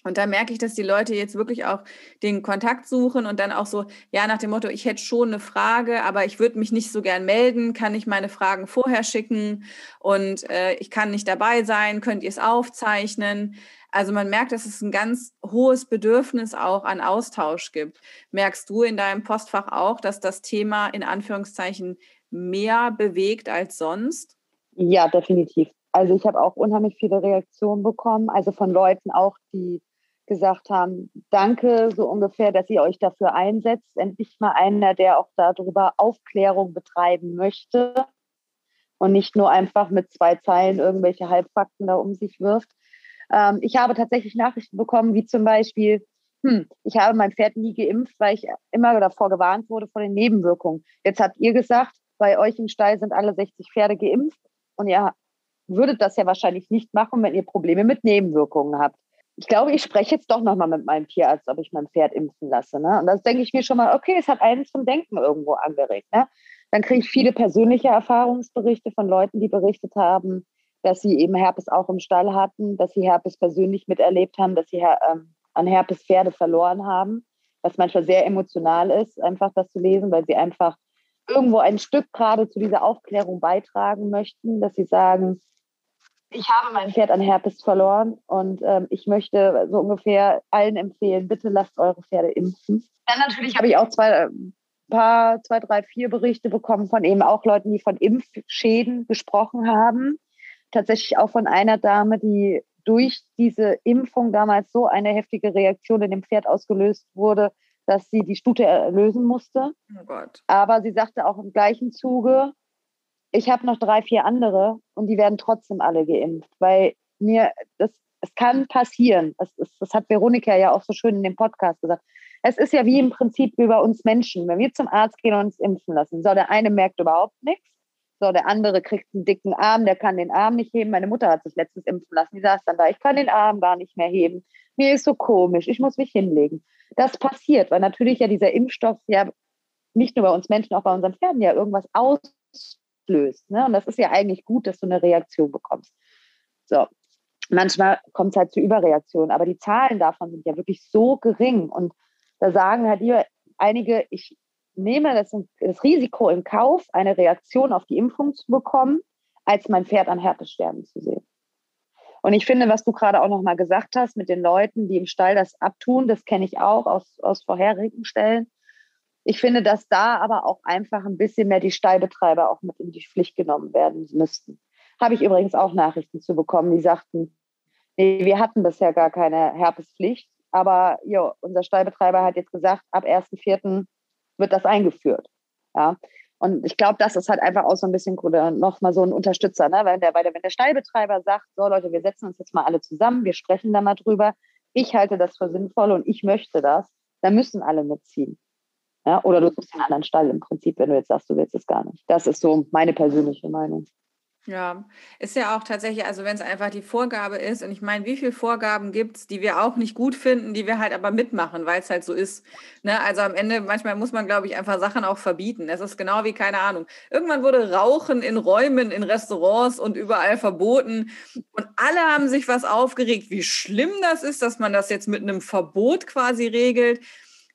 Und da merke ich, dass die Leute jetzt wirklich auch den Kontakt suchen und dann auch so, ja, nach dem Motto, ich hätte schon eine Frage, aber ich würde mich nicht so gern melden, kann ich meine Fragen vorher schicken und äh, ich kann nicht dabei sein, könnt ihr es aufzeichnen? Also man merkt, dass es ein ganz hohes Bedürfnis auch an Austausch gibt. Merkst du in deinem Postfach auch, dass das Thema in Anführungszeichen mehr bewegt als sonst? Ja, definitiv. Also ich habe auch unheimlich viele Reaktionen bekommen, also von Leuten auch, die gesagt haben, danke so ungefähr, dass ihr euch dafür einsetzt. Endlich mal einer, der auch darüber Aufklärung betreiben möchte und nicht nur einfach mit zwei Zeilen irgendwelche Halbfakten da um sich wirft. Ähm, ich habe tatsächlich Nachrichten bekommen, wie zum Beispiel, hm, ich habe mein Pferd nie geimpft, weil ich immer davor gewarnt wurde vor den Nebenwirkungen. Jetzt habt ihr gesagt, bei euch im Stall sind alle 60 Pferde geimpft und ihr würdet das ja wahrscheinlich nicht machen, wenn ihr Probleme mit Nebenwirkungen habt ich glaube, ich spreche jetzt doch nochmal mit meinem Tierarzt, ob ich mein Pferd impfen lasse. Ne? Und das denke ich mir schon mal, okay, es hat einen zum Denken irgendwo angeregt. Ne? Dann kriege ich viele persönliche Erfahrungsberichte von Leuten, die berichtet haben, dass sie eben Herpes auch im Stall hatten, dass sie Herpes persönlich miterlebt haben, dass sie ähm, an Herpes Pferde verloren haben, was manchmal sehr emotional ist, einfach das zu lesen, weil sie einfach irgendwo ein Stück gerade zu dieser Aufklärung beitragen möchten, dass sie sagen, ich habe mein Pferd an Herpes verloren und ähm, ich möchte so ungefähr allen empfehlen, bitte lasst eure Pferde impfen. Dann natürlich habe ich auch zwei, äh, paar, zwei, drei, vier Berichte bekommen von eben auch Leuten, die von Impfschäden gesprochen haben. Tatsächlich auch von einer Dame, die durch diese Impfung damals so eine heftige Reaktion in dem Pferd ausgelöst wurde, dass sie die Stute erlösen musste. Oh Aber sie sagte auch im gleichen Zuge, ich habe noch drei, vier andere und die werden trotzdem alle geimpft, weil mir das, es kann passieren. Das, ist, das hat Veronika ja auch so schön in dem Podcast gesagt. Es ist ja wie im Prinzip wie bei uns Menschen. Wenn wir zum Arzt gehen und uns impfen lassen, so der eine merkt überhaupt nichts, so der andere kriegt einen dicken Arm, der kann den Arm nicht heben. Meine Mutter hat sich letztens impfen lassen, die saß dann da, ich kann den Arm gar nicht mehr heben. Mir ist so komisch, ich muss mich hinlegen. Das passiert, weil natürlich ja dieser Impfstoff ja nicht nur bei uns Menschen, auch bei unseren Pferden ja irgendwas aus auslöst. Ne? Und das ist ja eigentlich gut, dass du eine Reaktion bekommst. So. Manchmal kommt es halt zu Überreaktionen, aber die Zahlen davon sind ja wirklich so gering. Und da sagen halt hier einige, ich nehme das, das Risiko in Kauf, eine Reaktion auf die Impfung zu bekommen, als mein Pferd an Herpes sterben zu sehen. Und ich finde, was du gerade auch nochmal gesagt hast mit den Leuten, die im Stall das abtun, das kenne ich auch aus, aus vorherigen Stellen. Ich finde, dass da aber auch einfach ein bisschen mehr die Stallbetreiber auch mit in die Pflicht genommen werden müssten. Habe ich übrigens auch Nachrichten zu bekommen, die sagten, nee, wir hatten bisher gar keine Herpespflicht, aber jo, unser Stallbetreiber hat jetzt gesagt, ab 1.4. wird das eingeführt. Ja. Und ich glaube, das ist halt einfach auch so ein bisschen nochmal so ein Unterstützer, ne? weil, der, weil der, wenn der Stallbetreiber sagt, so Leute, wir setzen uns jetzt mal alle zusammen, wir sprechen da mal drüber, ich halte das für sinnvoll und ich möchte das, dann müssen alle mitziehen. Ja, oder du suchst einen anderen Stall im Prinzip, wenn du jetzt sagst, du willst es gar nicht. Das ist so meine persönliche Meinung. Ja, ist ja auch tatsächlich, also wenn es einfach die Vorgabe ist, und ich meine, wie viele Vorgaben gibt es, die wir auch nicht gut finden, die wir halt aber mitmachen, weil es halt so ist. Ne? Also am Ende, manchmal muss man, glaube ich, einfach Sachen auch verbieten. Das ist genau wie, keine Ahnung. Irgendwann wurde Rauchen in Räumen, in Restaurants und überall verboten. Und alle haben sich was aufgeregt, wie schlimm das ist, dass man das jetzt mit einem Verbot quasi regelt.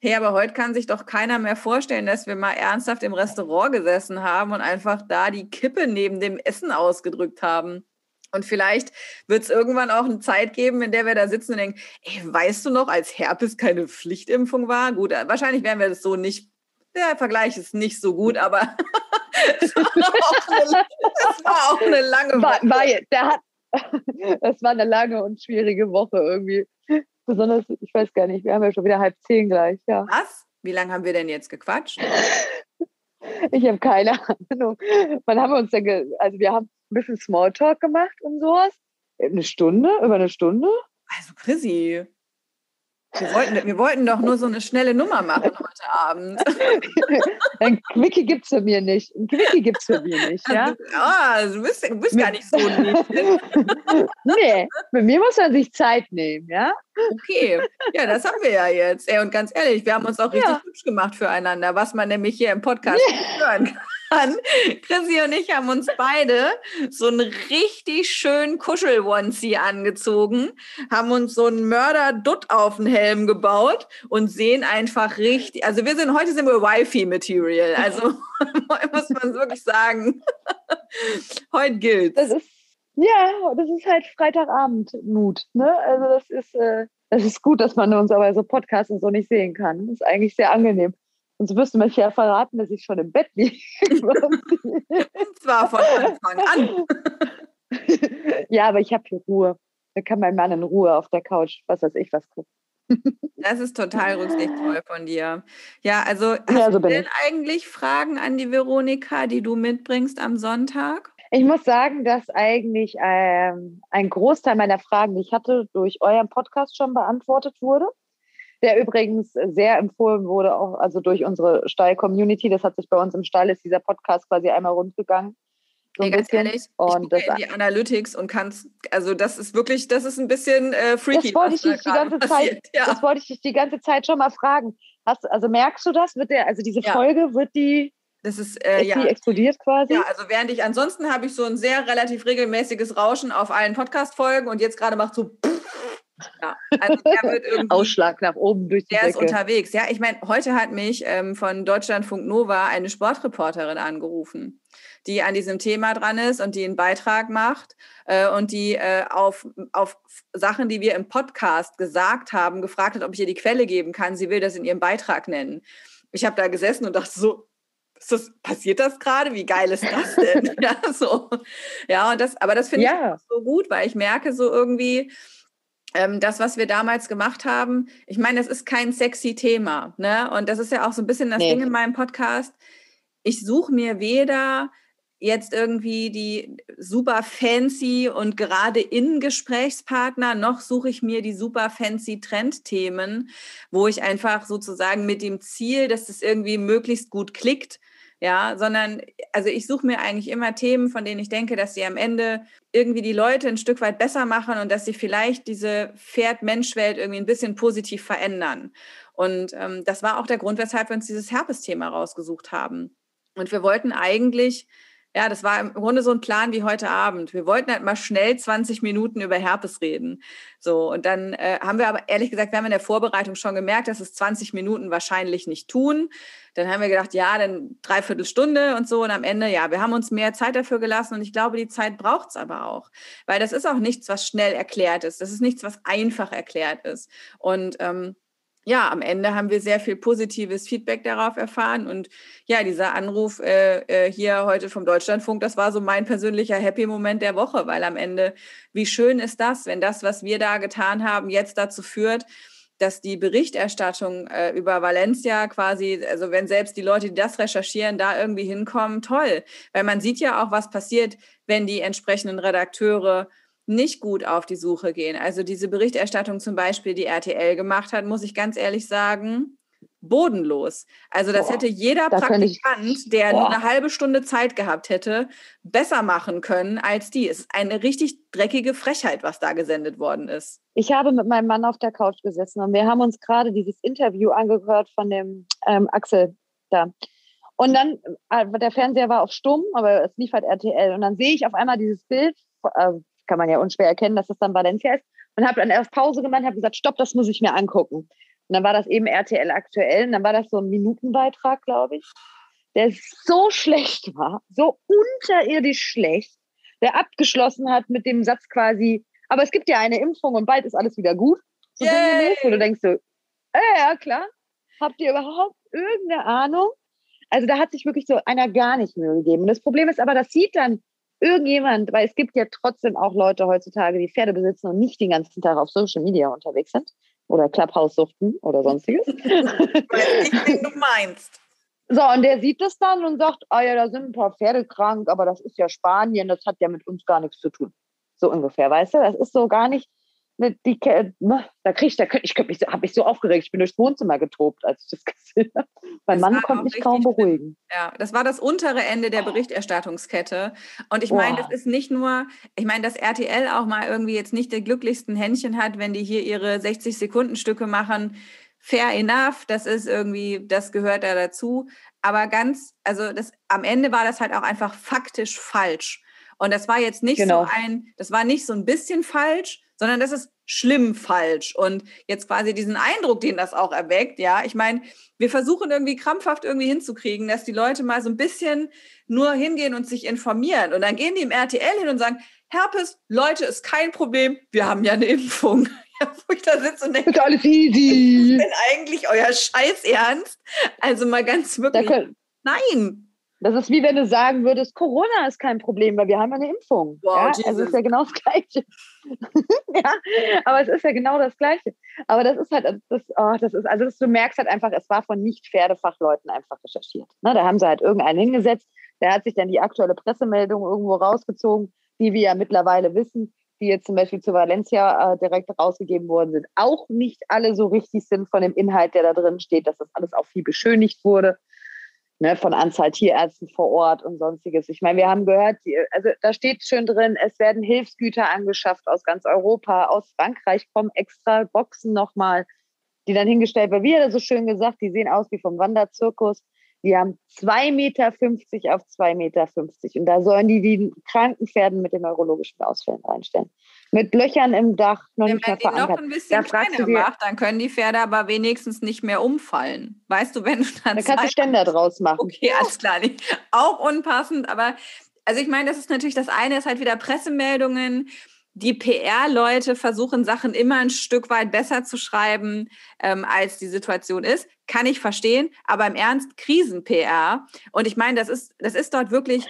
Hey, aber heute kann sich doch keiner mehr vorstellen, dass wir mal ernsthaft im Restaurant gesessen haben und einfach da die Kippe neben dem Essen ausgedrückt haben. Und vielleicht wird es irgendwann auch eine Zeit geben, in der wir da sitzen und denken, ey, weißt du noch, als Herpes keine Pflichtimpfung war? Gut, äh, wahrscheinlich werden wir das so nicht, der Vergleich ist nicht so gut, aber (laughs) es, war war auch eine, lange Woche. War, war, der hat, (laughs) es war eine lange und schwierige Woche irgendwie besonders, ich weiß gar nicht, wir haben ja schon wieder halb zehn gleich, ja. Was? Wie lange haben wir denn jetzt gequatscht? (laughs) ich habe keine Ahnung. Wann haben wir uns denn, also wir haben ein bisschen Smalltalk gemacht und sowas. Eine Stunde, über eine Stunde. Also Chrissy. Wir wollten, wir wollten doch nur so eine schnelle Nummer machen heute Abend. (laughs) Ein Quickie gibt es für mir nicht. Ein Quickie gibt es für mir nicht. Ja? Ah, du bist, du bist gar nicht so lieb. (laughs) nee, für mir muss man sich Zeit nehmen, ja? Okay, ja, das haben wir ja jetzt. Ey, und ganz ehrlich, wir haben uns auch richtig ja. hübsch gemacht füreinander, was man nämlich hier im Podcast (laughs) hören kann an. Chrissy und ich haben uns beide so einen richtig schönen Kuschel-Onesie angezogen, haben uns so einen Mörder-Dutt auf den Helm gebaut und sehen einfach richtig, also wir sind, heute sind wir Wi-Fi-Material, also (laughs) muss man wirklich sagen. heute gilt. Das ist, ja, das ist halt Freitagabend-Mut, ne? Also das ist, äh, das ist gut, dass man uns aber so Podcasts und so nicht sehen kann. Das ist eigentlich sehr angenehm. Und so wirst du mich ja verraten, dass ich schon im Bett liege. Und (laughs) zwar von Anfang an. (laughs) ja, aber ich habe hier Ruhe. Da kann mein Mann in Ruhe auf der Couch, was weiß ich, was gucken. Das ist total rücksichtsvoll von dir. Ja, also hast ja, so du denn ich. eigentlich Fragen an die Veronika, die du mitbringst am Sonntag? Ich muss sagen, dass eigentlich ähm, ein Großteil meiner Fragen, die ich hatte, durch euren Podcast schon beantwortet wurde der übrigens sehr empfohlen wurde, auch also durch unsere Stall-Community. Das hat sich bei uns im Stall, ist dieser Podcast quasi einmal rundgegangen. So hey, ganz ehrlich, und ich in die Analytics und kannst, also das ist wirklich, das ist ein bisschen äh, freaky. Das wollte ich dich die ganze Zeit, ja. das wollte ich dich die ganze Zeit schon mal fragen. Hast, also merkst du das? Wird der, also diese ja. Folge wird die das ist, äh, ist ja. explodiert quasi? Ja, also während ich, ansonsten habe ich so ein sehr relativ regelmäßiges Rauschen auf allen Podcast-Folgen und jetzt gerade macht so ja, also der (laughs) wird irgendwie. Ausschlag nach oben durch die Der Decke. ist unterwegs. Ja, ich meine, heute hat mich ähm, von Deutschlandfunk Nova eine Sportreporterin angerufen, die an diesem Thema dran ist und die einen Beitrag macht äh, und die äh, auf, auf Sachen, die wir im Podcast gesagt haben, gefragt hat, ob ich ihr die Quelle geben kann. Sie will das in ihrem Beitrag nennen. Ich habe da gesessen und dachte so, das, passiert das gerade? Wie geil ist das denn? (laughs) ja, so. ja, und das, aber das finde ja. ich so gut, weil ich merke so irgendwie, das, was wir damals gemacht haben, ich meine, das ist kein sexy Thema. Ne? Und das ist ja auch so ein bisschen das nee. Ding in meinem Podcast. Ich suche mir weder jetzt irgendwie die super fancy und gerade in Gesprächspartner, noch suche ich mir die super fancy Trendthemen, wo ich einfach sozusagen mit dem Ziel, dass das irgendwie möglichst gut klickt, ja, sondern also ich suche mir eigentlich immer Themen, von denen ich denke, dass sie am Ende irgendwie die Leute ein Stück weit besser machen und dass sie vielleicht diese Pferd-Mensch-Welt irgendwie ein bisschen positiv verändern. Und ähm, das war auch der Grund, weshalb wir uns dieses Herpes-Thema rausgesucht haben. Und wir wollten eigentlich ja, das war im Grunde so ein Plan wie heute Abend. Wir wollten halt mal schnell 20 Minuten über Herpes reden. So, und dann äh, haben wir aber ehrlich gesagt, wir haben in der Vorbereitung schon gemerkt, dass es 20 Minuten wahrscheinlich nicht tun. Dann haben wir gedacht, ja, dann dreiviertel Stunde und so. Und am Ende, ja, wir haben uns mehr Zeit dafür gelassen. Und ich glaube, die Zeit braucht es aber auch. Weil das ist auch nichts, was schnell erklärt ist. Das ist nichts, was einfach erklärt ist. Und ähm, ja, am Ende haben wir sehr viel positives Feedback darauf erfahren. Und ja, dieser Anruf äh, äh, hier heute vom Deutschlandfunk, das war so mein persönlicher Happy-Moment der Woche, weil am Ende, wie schön ist das, wenn das, was wir da getan haben, jetzt dazu führt, dass die Berichterstattung äh, über Valencia quasi, also wenn selbst die Leute, die das recherchieren, da irgendwie hinkommen, toll. Weil man sieht ja auch, was passiert, wenn die entsprechenden Redakteure nicht gut auf die Suche gehen. Also diese Berichterstattung zum Beispiel, die RTL gemacht hat, muss ich ganz ehrlich sagen, bodenlos. Also das boah, hätte jeder Praktikant, ich, der boah. nur eine halbe Stunde Zeit gehabt hätte, besser machen können als die. Es ist eine richtig dreckige Frechheit, was da gesendet worden ist. Ich habe mit meinem Mann auf der Couch gesessen und wir haben uns gerade dieses Interview angehört von dem ähm, Axel da. Und dann, äh, der Fernseher war auf stumm, aber es lief halt RTL. Und dann sehe ich auf einmal dieses Bild, äh, kann man ja unschwer erkennen, dass das dann Valencia ist. Und habe dann erst Pause gemacht, habe gesagt, stopp, das muss ich mir angucken. Und dann war das eben RTL aktuell. Und dann war das so ein Minutenbeitrag, glaube ich, der so schlecht war, so unterirdisch schlecht, der abgeschlossen hat mit dem Satz quasi, aber es gibt ja eine Impfung und bald ist alles wieder gut. So wo du denkst so, äh, ja klar, habt ihr überhaupt irgendeine Ahnung? Also da hat sich wirklich so einer gar nicht Mühe gegeben. Und das Problem ist aber, das sieht dann irgendjemand, weil es gibt ja trotzdem auch Leute heutzutage, die Pferde besitzen und nicht den ganzen Tag auf Social Media unterwegs sind oder Clubhouse suchten oder sonstiges. ich denke, du meinst. So, und der sieht das dann und sagt, ah ja, da sind ein paar Pferde krank, aber das ist ja Spanien, das hat ja mit uns gar nichts zu tun. So ungefähr, weißt du? Das ist so gar nicht, die, ne, da krieg ich, da könnte ich, könnte mich, habe mich so aufgeregt. Ich bin durchs Wohnzimmer getobt, als ich das (laughs) gesehen habe. Mein das Mann konnte mich kaum beruhigen. Ja, das war das untere Ende der Berichterstattungskette. Und ich meine, das ist nicht nur, ich meine, dass RTL auch mal irgendwie jetzt nicht die glücklichsten Händchen hat, wenn die hier ihre 60 Sekunden Stücke machen. Fair enough, das ist irgendwie, das gehört da dazu. Aber ganz, also das, am Ende war das halt auch einfach faktisch falsch. Und das war jetzt nicht genau. so ein, das war nicht so ein bisschen falsch, sondern das ist schlimm falsch. Und jetzt quasi diesen Eindruck, den das auch erweckt, ja, ich meine, wir versuchen irgendwie krampfhaft irgendwie hinzukriegen, dass die Leute mal so ein bisschen nur hingehen und sich informieren. Und dann gehen die im RTL hin und sagen, Herpes, Leute, ist kein Problem, wir haben ja eine Impfung. (laughs) Ja, wo ich da sitze und denke, ist alles easy. Ist denn eigentlich euer Scheiß ernst? Also mal ganz wirklich. Nein. Das ist wie wenn du sagen würdest, Corona ist kein Problem, weil wir haben eine Impfung. Wow, ja? Also ist ja genau das Gleiche. (laughs) ja, aber es ist ja genau das Gleiche. Aber das ist halt, das, oh, das ist, also das, du merkst halt einfach, es war von Nicht-Pferdefachleuten einfach recherchiert. Ne, da haben sie halt irgendeinen hingesetzt, der hat sich dann die aktuelle Pressemeldung irgendwo rausgezogen, die wir ja mittlerweile wissen, die jetzt zum Beispiel zu Valencia äh, direkt rausgegeben worden sind, auch nicht alle so richtig sind von dem Inhalt, der da drin steht, dass das alles auch viel beschönigt wurde ne, von Anzahl Tierärzten vor Ort und sonstiges. Ich meine, wir haben gehört, also da steht schön drin, es werden Hilfsgüter angeschafft aus ganz Europa, aus Frankreich kommen extra Boxen nochmal, die dann hingestellt werden. Wie hat er so schön gesagt, die sehen aus wie vom Wanderzirkus. Die haben 2,50 Meter auf 2,50 Meter. Und da sollen die die kranken Pferden mit den neurologischen Ausfällen reinstellen mit Löchern im Dach noch Wenn nicht mehr verankert. noch ein bisschen da kleiner macht, dann können die Pferde aber wenigstens nicht mehr umfallen. Weißt du, wenn du dann. Da kannst du Ständer draus machen. Okay, alles klar. Auch unpassend, aber also ich meine, das ist natürlich das eine, ist halt wieder Pressemeldungen. Die PR-Leute versuchen Sachen immer ein Stück weit besser zu schreiben, ähm, als die Situation ist. Kann ich verstehen, aber im Ernst Krisen-PR. Und ich meine, das ist, das ist dort wirklich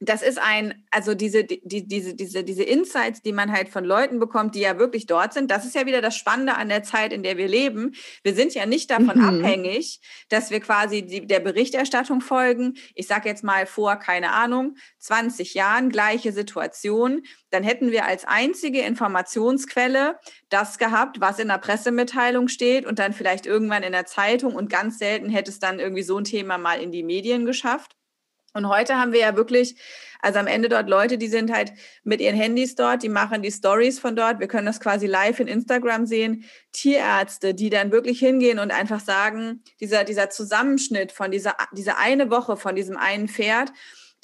das ist ein, also diese, die, diese, diese, diese Insights, die man halt von Leuten bekommt, die ja wirklich dort sind, das ist ja wieder das Spannende an der Zeit, in der wir leben. Wir sind ja nicht davon mhm. abhängig, dass wir quasi die, der Berichterstattung folgen. Ich sage jetzt mal vor, keine Ahnung, 20 Jahren gleiche Situation. Dann hätten wir als einzige Informationsquelle das gehabt, was in der Pressemitteilung steht und dann vielleicht irgendwann in der Zeitung und ganz selten hätte es dann irgendwie so ein Thema mal in die Medien geschafft. Und heute haben wir ja wirklich, also am Ende dort Leute, die sind halt mit ihren Handys dort, die machen die Stories von dort. Wir können das quasi live in Instagram sehen. Tierärzte, die dann wirklich hingehen und einfach sagen, dieser, dieser Zusammenschnitt von dieser, dieser eine Woche von diesem einen Pferd,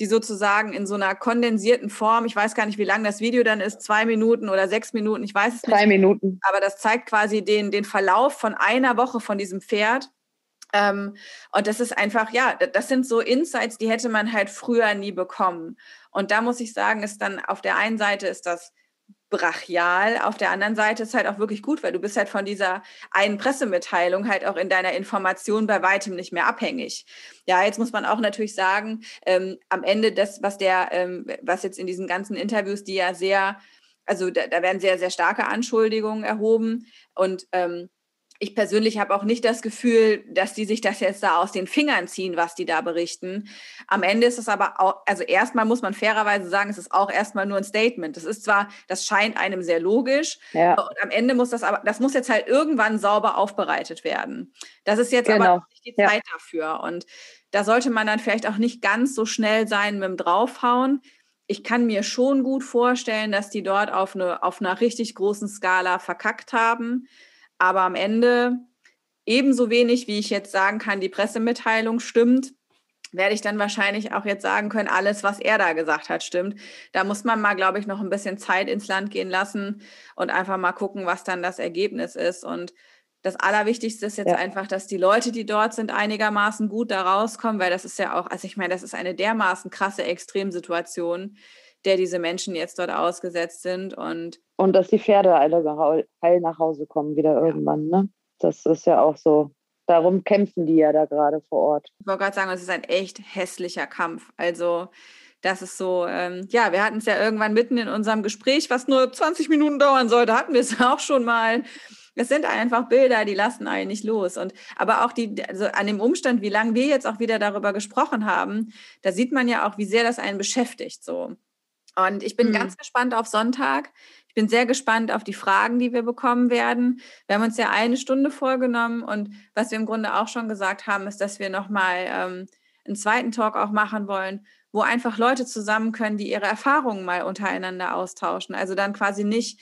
die sozusagen in so einer kondensierten Form, ich weiß gar nicht, wie lang das Video dann ist, zwei Minuten oder sechs Minuten, ich weiß es Drei nicht. Drei Minuten. Aber das zeigt quasi den, den Verlauf von einer Woche von diesem Pferd ähm, und das ist einfach, ja, das sind so Insights, die hätte man halt früher nie bekommen. Und da muss ich sagen, ist dann auf der einen Seite ist das brachial, auf der anderen Seite ist halt auch wirklich gut, weil du bist halt von dieser einen Pressemitteilung halt auch in deiner Information bei weitem nicht mehr abhängig. Ja, jetzt muss man auch natürlich sagen, ähm, am Ende das, was der, ähm, was jetzt in diesen ganzen Interviews, die ja sehr, also da, da werden sehr, sehr starke Anschuldigungen erhoben und ähm, ich persönlich habe auch nicht das Gefühl, dass die sich das jetzt da aus den Fingern ziehen, was die da berichten. Am Ende ist es aber auch, also erstmal muss man fairerweise sagen, es ist auch erstmal nur ein Statement. Das ist zwar, das scheint einem sehr logisch, ja. und am Ende muss das aber, das muss jetzt halt irgendwann sauber aufbereitet werden. Das ist jetzt genau. aber nicht die Zeit ja. dafür. Und da sollte man dann vielleicht auch nicht ganz so schnell sein mit dem Draufhauen. Ich kann mir schon gut vorstellen, dass die dort auf, eine, auf einer richtig großen Skala verkackt haben aber am Ende ebenso wenig, wie ich jetzt sagen kann, die Pressemitteilung stimmt, werde ich dann wahrscheinlich auch jetzt sagen können, alles, was er da gesagt hat, stimmt. Da muss man mal, glaube ich, noch ein bisschen Zeit ins Land gehen lassen und einfach mal gucken, was dann das Ergebnis ist. Und das Allerwichtigste ist jetzt ja. einfach, dass die Leute, die dort sind, einigermaßen gut da rauskommen, weil das ist ja auch, also ich meine, das ist eine dermaßen krasse Extremsituation, der diese Menschen jetzt dort ausgesetzt sind. Und, und dass die Pferde alle heil nach Hause kommen, wieder irgendwann. Ne? Das ist ja auch so. Darum kämpfen die ja da gerade vor Ort. Ich wollte gerade sagen, es ist ein echt hässlicher Kampf. Also das ist so, ähm, ja, wir hatten es ja irgendwann mitten in unserem Gespräch, was nur 20 Minuten dauern sollte, hatten wir es (laughs) auch schon mal. Es sind einfach Bilder, die lassen einen nicht los. Und aber auch die, also an dem Umstand, wie lange wir jetzt auch wieder darüber gesprochen haben, da sieht man ja auch, wie sehr das einen beschäftigt. So. Und ich bin mhm. ganz gespannt auf Sonntag. Ich bin sehr gespannt auf die Fragen, die wir bekommen werden. Wir haben uns ja eine Stunde vorgenommen und was wir im Grunde auch schon gesagt haben, ist, dass wir nochmal ähm, einen zweiten Talk auch machen wollen, wo einfach Leute zusammen können, die ihre Erfahrungen mal untereinander austauschen. Also dann quasi nicht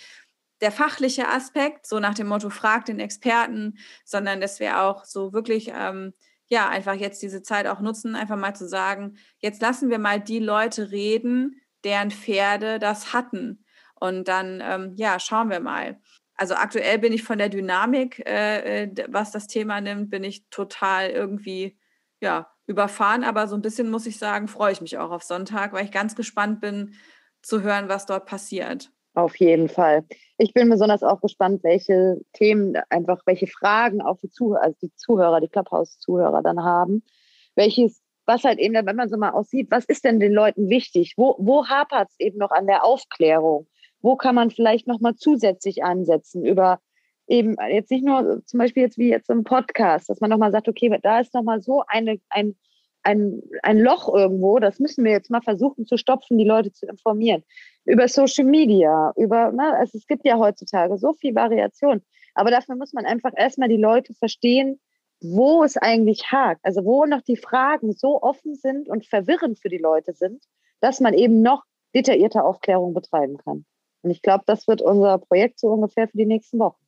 der fachliche Aspekt, so nach dem Motto, frag den Experten, sondern dass wir auch so wirklich, ähm, ja, einfach jetzt diese Zeit auch nutzen, einfach mal zu sagen, jetzt lassen wir mal die Leute reden, deren Pferde das hatten. Und dann, ähm, ja, schauen wir mal. Also aktuell bin ich von der Dynamik, äh, äh was das Thema nimmt, bin ich total irgendwie, ja, überfahren. Aber so ein bisschen muss ich sagen, freue ich mich auch auf Sonntag, weil ich ganz gespannt bin zu hören, was dort passiert. Auf jeden Fall. Ich bin besonders auch gespannt, welche Themen, einfach welche Fragen auch die Zuhörer, also die Zuhörer, die Clubhouse-Zuhörer dann haben. Welches, was halt eben, wenn man so mal aussieht, was ist denn den Leuten wichtig? Wo, wo hapert es eben noch an der Aufklärung? Wo kann man vielleicht nochmal zusätzlich ansetzen über eben jetzt nicht nur zum Beispiel jetzt wie jetzt im Podcast, dass man nochmal sagt, okay, da ist nochmal so eine, ein, ein, ein Loch irgendwo, das müssen wir jetzt mal versuchen zu stopfen, die Leute zu informieren. Über Social Media, über, na, also es gibt ja heutzutage so viel Variation. Aber dafür muss man einfach erstmal die Leute verstehen, wo es eigentlich hakt. Also wo noch die Fragen so offen sind und verwirrend für die Leute sind, dass man eben noch detaillierte Aufklärung betreiben kann. Und ich glaube, das wird unser Projekt so ungefähr für die nächsten Wochen.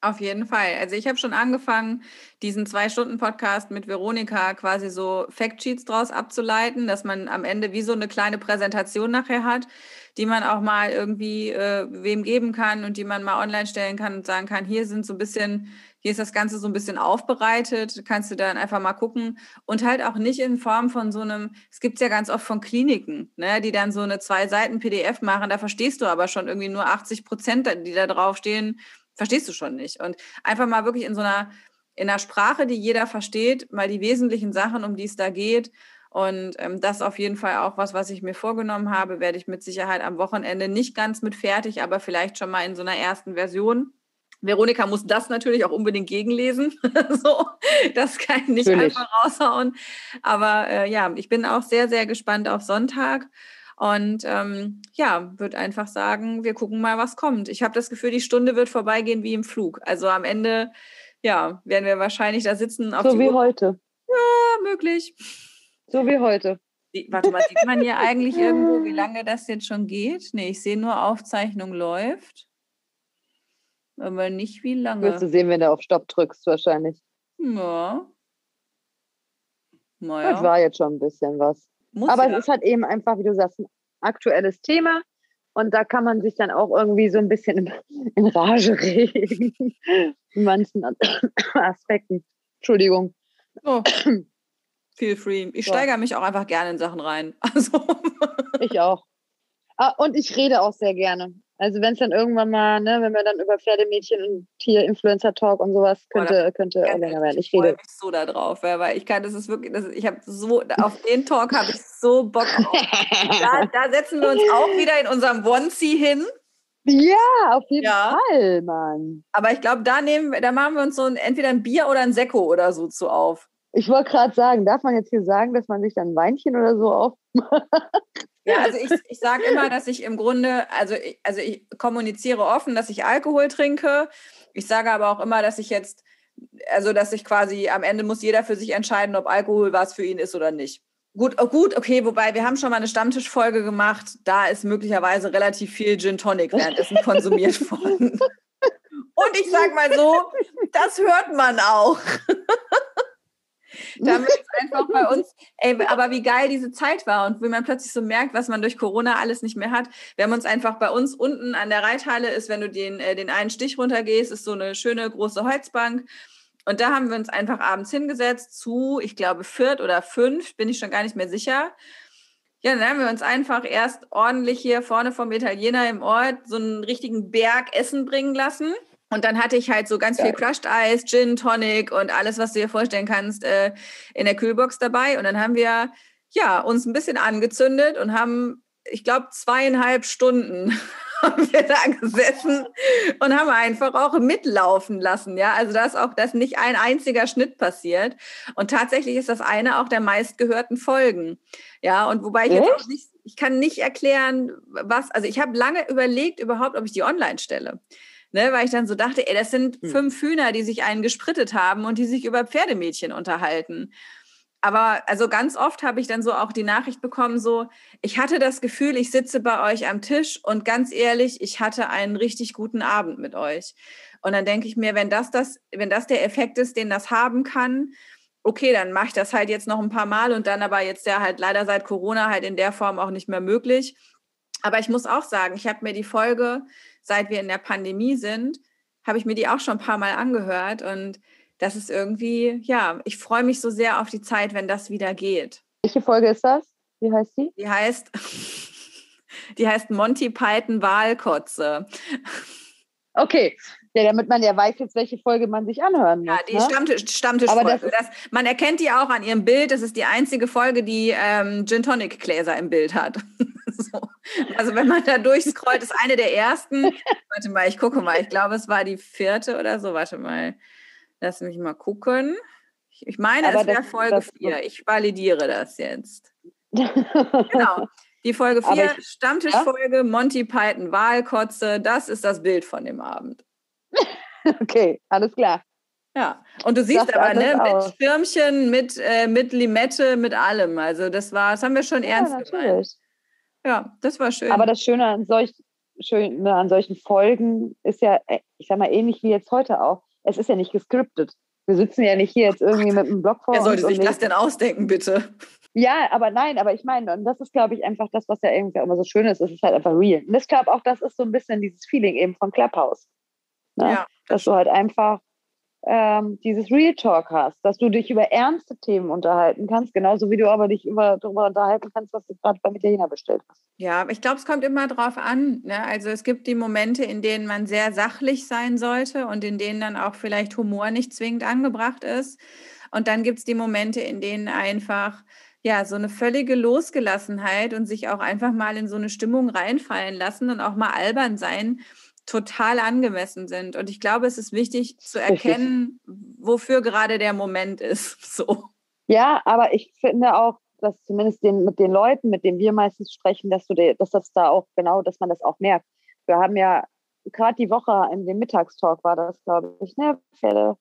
Auf jeden Fall. Also ich habe schon angefangen, diesen Zwei-Stunden-Podcast mit Veronika quasi so Factsheets draus abzuleiten, dass man am Ende wie so eine kleine Präsentation nachher hat, die man auch mal irgendwie äh, wem geben kann und die man mal online stellen kann und sagen kann, hier sind so ein bisschen, hier ist das Ganze so ein bisschen aufbereitet, kannst du dann einfach mal gucken. Und halt auch nicht in Form von so einem, es gibt ja ganz oft von Kliniken, ne, die dann so eine zwei Seiten PDF machen, da verstehst du aber schon irgendwie nur 80 Prozent, die da draufstehen, verstehst du schon nicht. Und einfach mal wirklich in so einer, in einer Sprache, die jeder versteht, mal die wesentlichen Sachen, um die es da geht. Und ähm, das ist auf jeden Fall auch was, was ich mir vorgenommen habe, werde ich mit Sicherheit am Wochenende nicht ganz mit fertig, aber vielleicht schon mal in so einer ersten Version. Veronika muss das natürlich auch unbedingt gegenlesen. (laughs) so, das kann ich nicht natürlich. einfach raushauen. Aber äh, ja, ich bin auch sehr, sehr gespannt auf Sonntag. Und ähm, ja, würde einfach sagen, wir gucken mal, was kommt. Ich habe das Gefühl, die Stunde wird vorbeigehen wie im Flug. Also am Ende, ja, werden wir wahrscheinlich da sitzen. so wie heute. Ja, möglich. So wie heute. Warte mal, sieht man hier eigentlich irgendwo, wie lange das jetzt schon geht? Nee, ich sehe nur Aufzeichnung läuft. Aber nicht wie lange. Wirst du sehen, wenn du auf Stopp drückst, wahrscheinlich. Ja. Naja. Das war jetzt schon ein bisschen was. Muss Aber ja. es ist halt eben einfach, wie du sagst, ein aktuelles Thema. Und da kann man sich dann auch irgendwie so ein bisschen in, (laughs) in Rage regen. (laughs) in manchen (coughs) Aspekten. Entschuldigung. Oh. (coughs) Feel free. Ich so. steigere mich auch einfach gerne in Sachen rein. (laughs) Also. ich auch. Ah, und ich rede auch sehr gerne. Also wenn es dann irgendwann mal, ne, wenn wir dann über Pferdemädchen und Tier-Influencer-Talk und sowas könnte, oh, könnte länger werden. Ich rede. Ich so da drauf, weil ich kann, das ist wirklich, das, ich habe so, auf den Talk habe ich so Bock auf. (laughs) da, da, setzen wir uns auch wieder in unserem Onesie hin. Ja, auf jeden ja. Fall, Mann. Aber ich glaube, da nehmen da machen wir uns so ein, entweder ein Bier oder ein Sekko oder so zu auf. Ich wollte gerade sagen, darf man jetzt hier sagen, dass man sich dann ein Weinchen oder so aufmacht? (laughs) Ja, also ich, ich sage immer, dass ich im Grunde, also ich, also ich kommuniziere offen, dass ich Alkohol trinke. Ich sage aber auch immer, dass ich jetzt, also dass ich quasi am Ende muss jeder für sich entscheiden, ob Alkohol was für ihn ist oder nicht. Gut, oh gut, okay, wobei wir haben schon mal eine Stammtischfolge gemacht, da ist möglicherweise relativ viel Gin Tonic währenddessen (laughs) konsumiert worden. Und ich sage mal so, das hört man auch. Damit es (laughs) einfach bei uns, ey, aber wie geil diese Zeit war und wie man plötzlich so merkt, was man durch Corona alles nicht mehr hat. Wir haben uns einfach bei uns unten an der Reithalle ist, wenn du den, äh, den einen Stich runtergehst, ist so eine schöne große Holzbank. Und da haben wir uns einfach abends hingesetzt zu, ich glaube, viert oder fünf, bin ich schon gar nicht mehr sicher. Ja, dann haben wir uns einfach erst ordentlich hier vorne vom Italiener im Ort so einen richtigen Berg Essen bringen lassen. Und dann hatte ich halt so ganz viel Crushed Eis, Gin, Tonic und alles, was du dir vorstellen kannst, äh, in der Kühlbox dabei. Und dann haben wir ja uns ein bisschen angezündet und haben, ich glaube, zweieinhalb Stunden (laughs) haben wir da gesessen und haben einfach auch mitlaufen lassen. Ja, also da ist auch das nicht ein einziger Schnitt passiert. Und tatsächlich ist das eine auch der meistgehörten Folgen. Ja, und wobei ich Echt? jetzt auch nicht, ich kann nicht erklären, was, also ich habe lange überlegt überhaupt, ob ich die online stelle. Ne, weil ich dann so dachte, ey, das sind hm. fünf Hühner, die sich einen gesprittet haben und die sich über Pferdemädchen unterhalten aber also ganz oft habe ich dann so auch die Nachricht bekommen, so, ich hatte das Gefühl, ich sitze bei euch am Tisch und ganz ehrlich, ich hatte einen richtig guten Abend mit euch. Und dann denke ich mir, wenn das, das, wenn das der Effekt ist, den das haben kann, okay, dann mache ich das halt jetzt noch ein paar Mal und dann aber jetzt ja halt leider seit Corona halt in der Form auch nicht mehr möglich. Aber ich muss auch sagen, ich habe mir die Folge, seit wir in der Pandemie sind, habe ich mir die auch schon ein paar Mal angehört und das ist irgendwie, ja, ich freue mich so sehr auf die Zeit, wenn das wieder geht. Welche Folge ist das? Wie heißt die? Die heißt, (laughs) die heißt Monty Python Wahlkotze. Okay, ja, damit man ja weiß jetzt, welche Folge man sich anhören muss. Ja, die ne? Stammtisch, Stammtischfolge. Das, das man erkennt die auch an ihrem Bild. Das ist die einzige Folge, die ähm, Gin Tonic Gläser im Bild hat. (laughs) so. Also wenn man da durchscrollt, ist eine der ersten. Warte mal, ich gucke mal. Ich glaube, es war die vierte oder so. Warte mal. Lass mich mal gucken. Ich, ich meine, Aber es wäre Folge 4. Ich validiere das jetzt. (laughs) genau. Die Folge 4, Stammtischfolge, ja? Monty Python, Wahlkotze, das ist das Bild von dem Abend. (laughs) okay, alles klar. Ja, und du siehst aber, ne, mit Schirmchen, mit, äh, mit Limette, mit allem. Also das war, das haben wir schon ja, ernst natürlich. gemeint. Ja, das war schön. Aber das Schöne an, solch, Schöne an solchen Folgen ist ja, äh, ich sag mal, ähnlich wie jetzt heute auch es ist ja nicht gescriptet. Wir sitzen ja nicht hier jetzt irgendwie mit einem Blog vor. Wer sollte sich das denn ausdenken, bitte? Ja, aber nein, aber ich meine, und das ist, glaube ich, einfach das, was ja irgendwie immer so schön ist, es ist halt einfach real. Und ich glaube auch, das ist so ein bisschen dieses Feeling eben von Clubhouse. Ne? Ja, das dass du halt einfach ähm, dieses Real Talk hast, dass du dich über ernste Themen unterhalten kannst, genauso wie du aber dich über, darüber unterhalten kannst, was du gerade bei Italiener bestellt hast. Ja, ich glaube, es kommt immer drauf an. Ne? Also es gibt die Momente, in denen man sehr sachlich sein sollte und in denen dann auch vielleicht Humor nicht zwingend angebracht ist. Und dann gibt es die Momente, in denen einfach ja, so eine völlige Losgelassenheit und sich auch einfach mal in so eine Stimmung reinfallen lassen und auch mal albern sein, total angemessen sind. Und ich glaube, es ist wichtig zu erkennen, wofür gerade der Moment ist. (laughs) So. Ja, aber ich finde auch, dass zumindest den, mit den Leuten, mit denen wir meistens sprechen, dass, du de, dass das da auch genau, dass man das auch merkt. Wir haben ja gerade die Woche in dem Mittagstalk war das, glaube ich, ne? Pferde,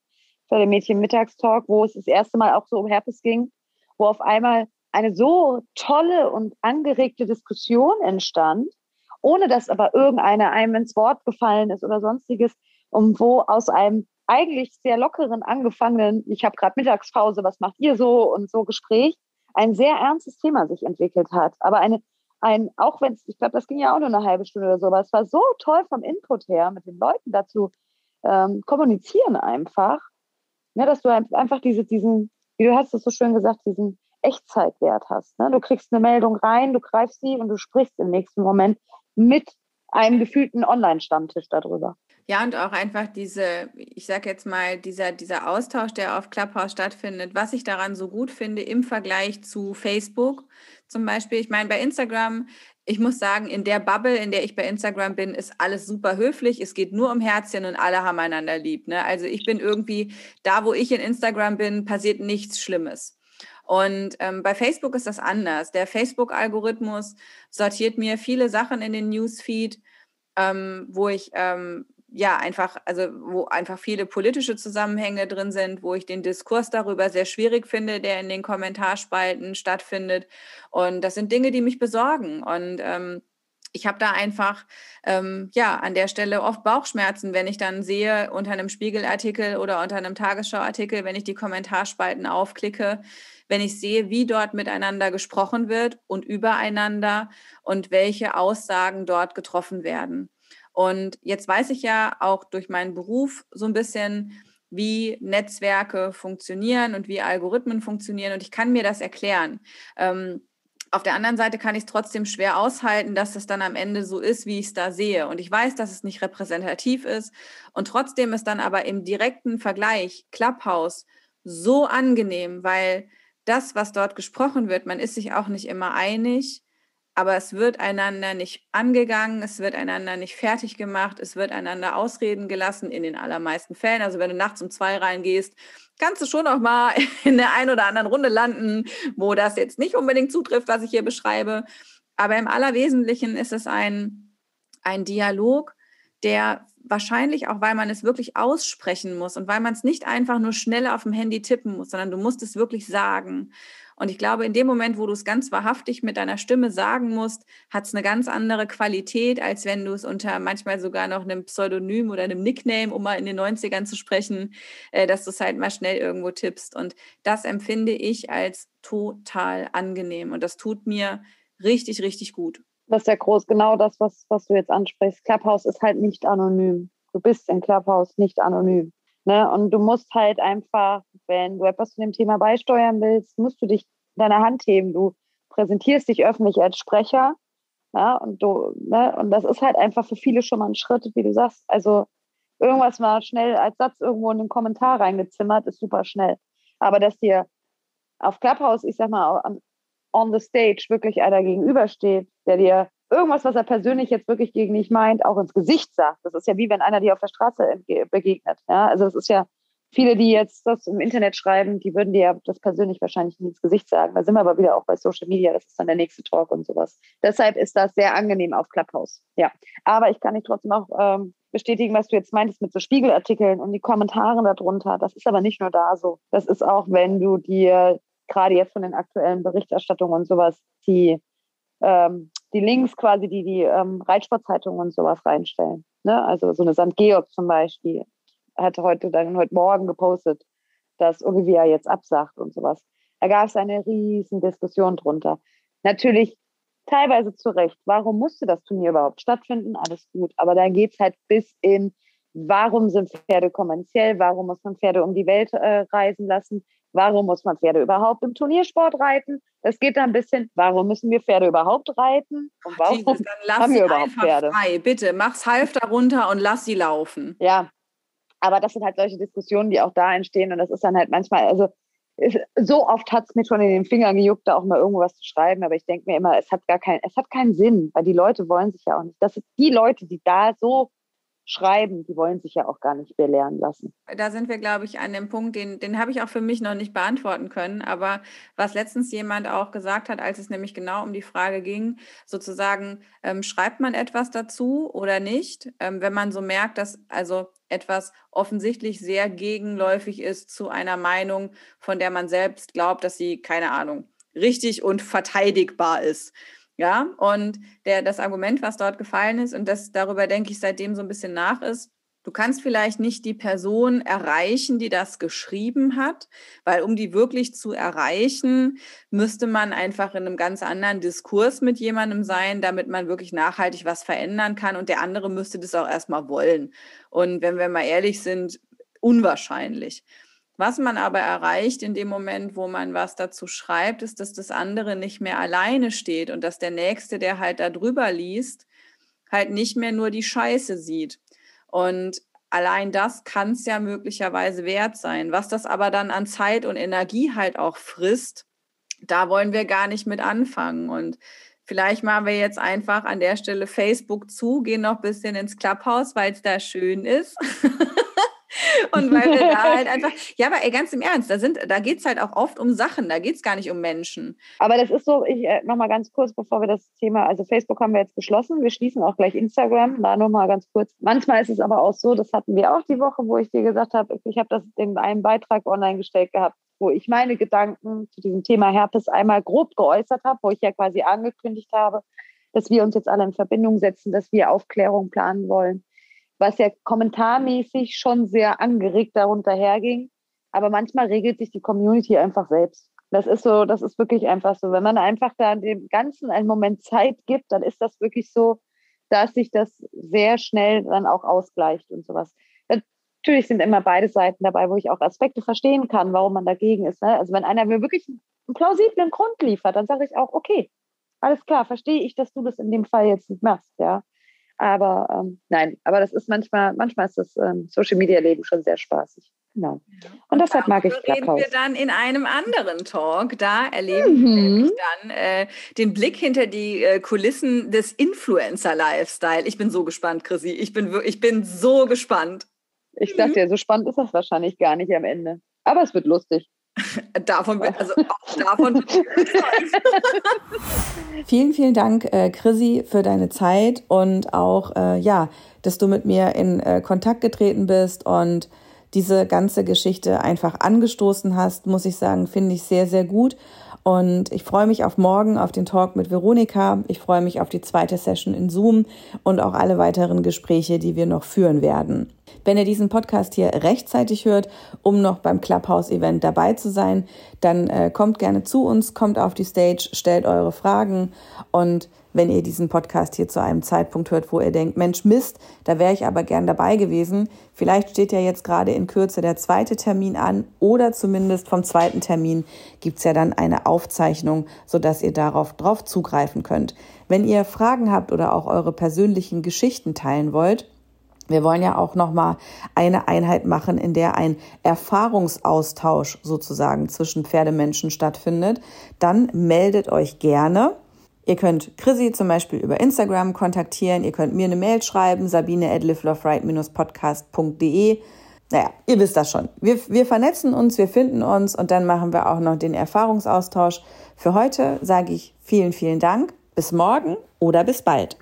Pferdemädchen Mittagstalk, wo es das erste Mal auch so um Herpes ging, wo auf einmal eine so tolle und angeregte Diskussion entstand, ohne dass aber irgendeiner einem ins Wort gefallen ist oder sonstiges, um wo aus einem eigentlich sehr lockeren angefangenen, ich habe gerade Mittagspause, was macht ihr so und so Gespräch, ein sehr ernstes Thema sich entwickelt hat. Aber eine, ein, auch wenn es, ich glaube, das ging ja auch nur eine halbe Stunde oder so, aber es war so toll vom Input her, mit den Leuten dazu ähm, kommunizieren einfach, ne, dass du einfach diese, diesen, wie du hast es so schön gesagt, diesen Echtzeitwert hast. Ne? Du kriegst eine Meldung rein, du greifst sie und du sprichst im nächsten Moment mit einem gefühlten Online-Stammtisch darüber. Ja, und auch einfach diese, ich sage jetzt mal, dieser, dieser Austausch, der auf Clubhouse stattfindet, was ich daran so gut finde im Vergleich zu Facebook zum Beispiel. Ich meine, bei Instagram, ich muss sagen, in der Bubble, in der ich bei Instagram bin, ist alles super höflich. Es geht nur um Herzchen und alle haben einander lieb. Ne? Also ich bin irgendwie, da wo ich in Instagram bin, passiert nichts Schlimmes. Und ähm, bei Facebook ist das anders. Der Facebook-Algorithmus sortiert mir viele Sachen in den Newsfeed, ähm, wo ich ähm, ja einfach, also wo einfach viele politische Zusammenhänge drin sind, wo ich den Diskurs darüber sehr schwierig finde, der in den Kommentarspalten stattfindet. Und das sind Dinge, die mich besorgen. Und ähm, ich habe da einfach ähm, ja an der Stelle oft Bauchschmerzen, wenn ich dann sehe unter einem Spiegelartikel oder unter einem Tagesschauartikel, wenn ich die Kommentarspalten aufklicke, wenn ich sehe, wie dort miteinander gesprochen wird und übereinander und welche Aussagen dort getroffen werden. Und jetzt weiß ich ja auch durch meinen Beruf so ein bisschen, wie Netzwerke funktionieren und wie Algorithmen funktionieren. Und ich kann mir das erklären. Ähm, auf der anderen Seite kann ich es trotzdem schwer aushalten, dass es dann am Ende so ist, wie ich es da sehe. Und ich weiß, dass es nicht repräsentativ ist. Und trotzdem ist dann aber im direkten Vergleich Clubhouse so angenehm, weil das, was dort gesprochen wird, man ist sich auch nicht immer einig, aber es wird einander nicht angegangen, es wird einander nicht fertig gemacht, es wird einander Ausreden gelassen in den allermeisten Fällen. Also wenn du nachts um zwei reingehst, kannst du schon auch mal (laughs) in der einen oder anderen Runde landen, wo das jetzt nicht unbedingt zutrifft, was ich hier beschreibe. Aber im Allerwesentlichen ist es ein, ein Dialog, der wahrscheinlich auch, weil man es wirklich aussprechen muss und weil man es nicht einfach nur schneller auf dem Handy tippen muss, sondern du musst es wirklich sagen. Und ich glaube, in dem Moment, wo du es ganz wahrhaftig mit deiner Stimme sagen musst, hat es eine ganz andere Qualität, als wenn du es unter manchmal sogar noch einem Pseudonym oder einem Nickname, um mal in den 90ern zu sprechen, äh, dass du es halt mal schnell irgendwo tippst. Und das empfinde ich als total angenehm. Und das tut mir richtig, richtig gut. Das ist ja groß, genau das, was, was du jetzt ansprichst. Clubhouse ist halt nicht anonym. Du bist in Clubhouse nicht anonym. Ne? Und du musst halt einfach, wenn du etwas zu dem Thema beisteuern willst, musst du dich in deiner Hand heben. Du präsentierst dich öffentlich als Sprecher. Ja, und du, ne, und das ist halt einfach für viele schon mal ein Schritt, wie du sagst. Also irgendwas mal schnell als Satz irgendwo in den Kommentar reingezimmert, ist super schnell. Aber dass dir auf Clubhouse, ich sag mal, on the stage wirklich einer gegenübersteht, der dir irgendwas, was er persönlich jetzt wirklich gegen dich meint, auch ins Gesicht sagt. Das ist ja wie wenn einer dir auf der Straße begegnet. Ja? Also es ist ja viele, die jetzt das im Internet schreiben, die würden dir ja das persönlich wahrscheinlich nicht ins Gesicht sagen. Da sind wir aber wieder auch bei Social Media, das ist dann der nächste Talk und sowas. Deshalb ist das sehr angenehm auf Clubhouse. Ja, aber ich kann nicht trotzdem auch ähm, bestätigen, was du jetzt meintest mit so Spiegelartikeln und die Kommentare darunter. Das ist aber nicht nur da so. Das ist auch, wenn du dir gerade jetzt von den aktuellen Berichterstattungen und sowas die ähm, die Links quasi, die die ähm, Reitsportzeitungen und sowas reinstellen. Ne? Also so eine St. Georg zum Beispiel hatte heute dann heute Morgen gepostet, dass Olivia jetzt absagt und sowas. Da gab es eine riesen Diskussion drunter. Natürlich teilweise zu Recht. Warum musste das Turnier überhaupt stattfinden? Alles gut. Aber da geht es halt bis in, warum sind Pferde kommerziell? Warum muss man Pferde um die Welt äh, reisen lassen? Warum muss man Pferde überhaupt im Turniersport reiten? Es geht da ein bisschen, warum müssen wir Pferde überhaupt reiten? Und warum Jesus, haben wir überhaupt Pferde? Frei. Bitte, mach's Halfter runter und lass sie laufen. Ja, aber das sind halt solche Diskussionen, die auch da entstehen. Und das ist dann halt manchmal, also so oft hat es mir schon in den Fingern gejuckt, da auch mal irgendwas zu schreiben. Aber ich denke mir immer, es hat gar keinen, es hat keinen Sinn, weil die Leute wollen sich ja auch nicht. Das sind die Leute, die da so schreiben, die wollen sich ja auch gar nicht belehren lassen. Da sind wir, glaube ich, an dem Punkt, den, den habe ich auch für mich noch nicht beantworten können. Aber was letztens jemand auch gesagt hat, als es nämlich genau um die Frage ging, sozusagen, ähm, schreibt man etwas dazu oder nicht, ähm, wenn man so merkt, dass also etwas offensichtlich sehr gegenläufig ist zu einer Meinung, von der man selbst glaubt, dass sie, keine Ahnung, richtig und verteidigbar ist. Ja, und der, das Argument, was dort gefallen ist, und das darüber denke ich seitdem so ein bisschen nach, ist, du kannst vielleicht nicht die Person erreichen, die das geschrieben hat, weil um die wirklich zu erreichen, müsste man einfach in einem ganz anderen Diskurs mit jemandem sein, damit man wirklich nachhaltig was verändern kann. Und der andere müsste das auch erstmal wollen. Und wenn wir mal ehrlich sind, unwahrscheinlich. Was man aber erreicht in dem Moment, wo man was dazu schreibt, ist, dass das andere nicht mehr alleine steht und dass der Nächste, der halt da drüber liest, halt nicht mehr nur die Scheiße sieht. Und allein das kann es ja möglicherweise wert sein. Was das aber dann an Zeit und Energie halt auch frisst, da wollen wir gar nicht mit anfangen. Und vielleicht machen wir jetzt einfach an der Stelle Facebook zu, gehen noch ein bisschen ins Clubhouse, weil es da schön ist. (laughs) (laughs) Und weil wir da halt einfach, ja, aber ey, ganz im Ernst, da, da geht es halt auch oft um Sachen, da geht es gar nicht um Menschen. Aber das ist so, ich äh, nochmal ganz kurz, bevor wir das Thema, also Facebook haben wir jetzt beschlossen, wir schließen auch gleich Instagram, da nochmal ganz kurz. Manchmal ist es aber auch so, das hatten wir auch die Woche, wo ich dir gesagt habe, ich habe das in einem Beitrag online gestellt gehabt, wo ich meine Gedanken zu diesem Thema Herpes einmal grob geäußert habe, wo ich ja quasi angekündigt habe, dass wir uns jetzt alle in Verbindung setzen, dass wir Aufklärung planen wollen was ja kommentarmäßig schon sehr angeregt darunter herging. Aber manchmal regelt sich die Community einfach selbst. Das ist so, das ist wirklich einfach so. Wenn man einfach da dem Ganzen einen Moment Zeit gibt, dann ist das wirklich so, dass sich das sehr schnell dann auch ausgleicht und sowas. Natürlich sind immer beide Seiten dabei, wo ich auch Aspekte verstehen kann, warum man dagegen ist. Ne? Also wenn einer mir wirklich einen plausiblen Grund liefert, dann sage ich auch, okay, alles klar, verstehe ich, dass du das in dem Fall jetzt nicht machst, ja. Aber ähm, nein, aber das ist manchmal, manchmal ist das ähm, Social Media Leben schon sehr spaßig. Genau. Und deshalb mag ich Clubhouse. reden wir dann in einem anderen Talk. Da erleben mhm. wir dann äh, den Blick hinter die äh, Kulissen des Influencer-Lifestyle. Ich bin so gespannt, Chrissy. Ich bin, ich bin so gespannt. Ich dachte mhm. ja, so spannend ist das wahrscheinlich gar nicht am Ende. Aber es wird lustig. (laughs) davon, also (laughs) davon. (laughs) vielen, vielen Dank, äh, Chrissy, für deine Zeit und auch, äh, ja, dass du mit mir in äh, Kontakt getreten bist und diese ganze Geschichte einfach angestoßen hast, muss ich sagen, finde ich sehr, sehr gut. Und ich freue mich auf morgen, auf den Talk mit Veronika. Ich freue mich auf die zweite Session in Zoom und auch alle weiteren Gespräche, die wir noch führen werden. Wenn ihr diesen Podcast hier rechtzeitig hört, um noch beim Clubhouse-Event dabei zu sein, dann äh, kommt gerne zu uns, kommt auf die Stage, stellt eure Fragen und wenn ihr diesen Podcast hier zu einem Zeitpunkt hört, wo ihr denkt, Mensch, Mist, da wäre ich aber gern dabei gewesen. Vielleicht steht ja jetzt gerade in Kürze der zweite Termin an oder zumindest vom zweiten Termin gibt es ja dann eine Aufzeichnung, sodass ihr darauf drauf zugreifen könnt. Wenn ihr Fragen habt oder auch eure persönlichen Geschichten teilen wollt, wir wollen ja auch noch mal eine Einheit machen, in der ein Erfahrungsaustausch sozusagen zwischen Pferdemenschen stattfindet. Dann meldet euch gerne. Ihr könnt Chrissy zum Beispiel über Instagram kontaktieren. Ihr könnt mir eine Mail schreiben, sabine at podcastde Naja, ihr wisst das schon. Wir, wir vernetzen uns, wir finden uns und dann machen wir auch noch den Erfahrungsaustausch. Für heute sage ich vielen, vielen Dank. Bis morgen oder bis bald.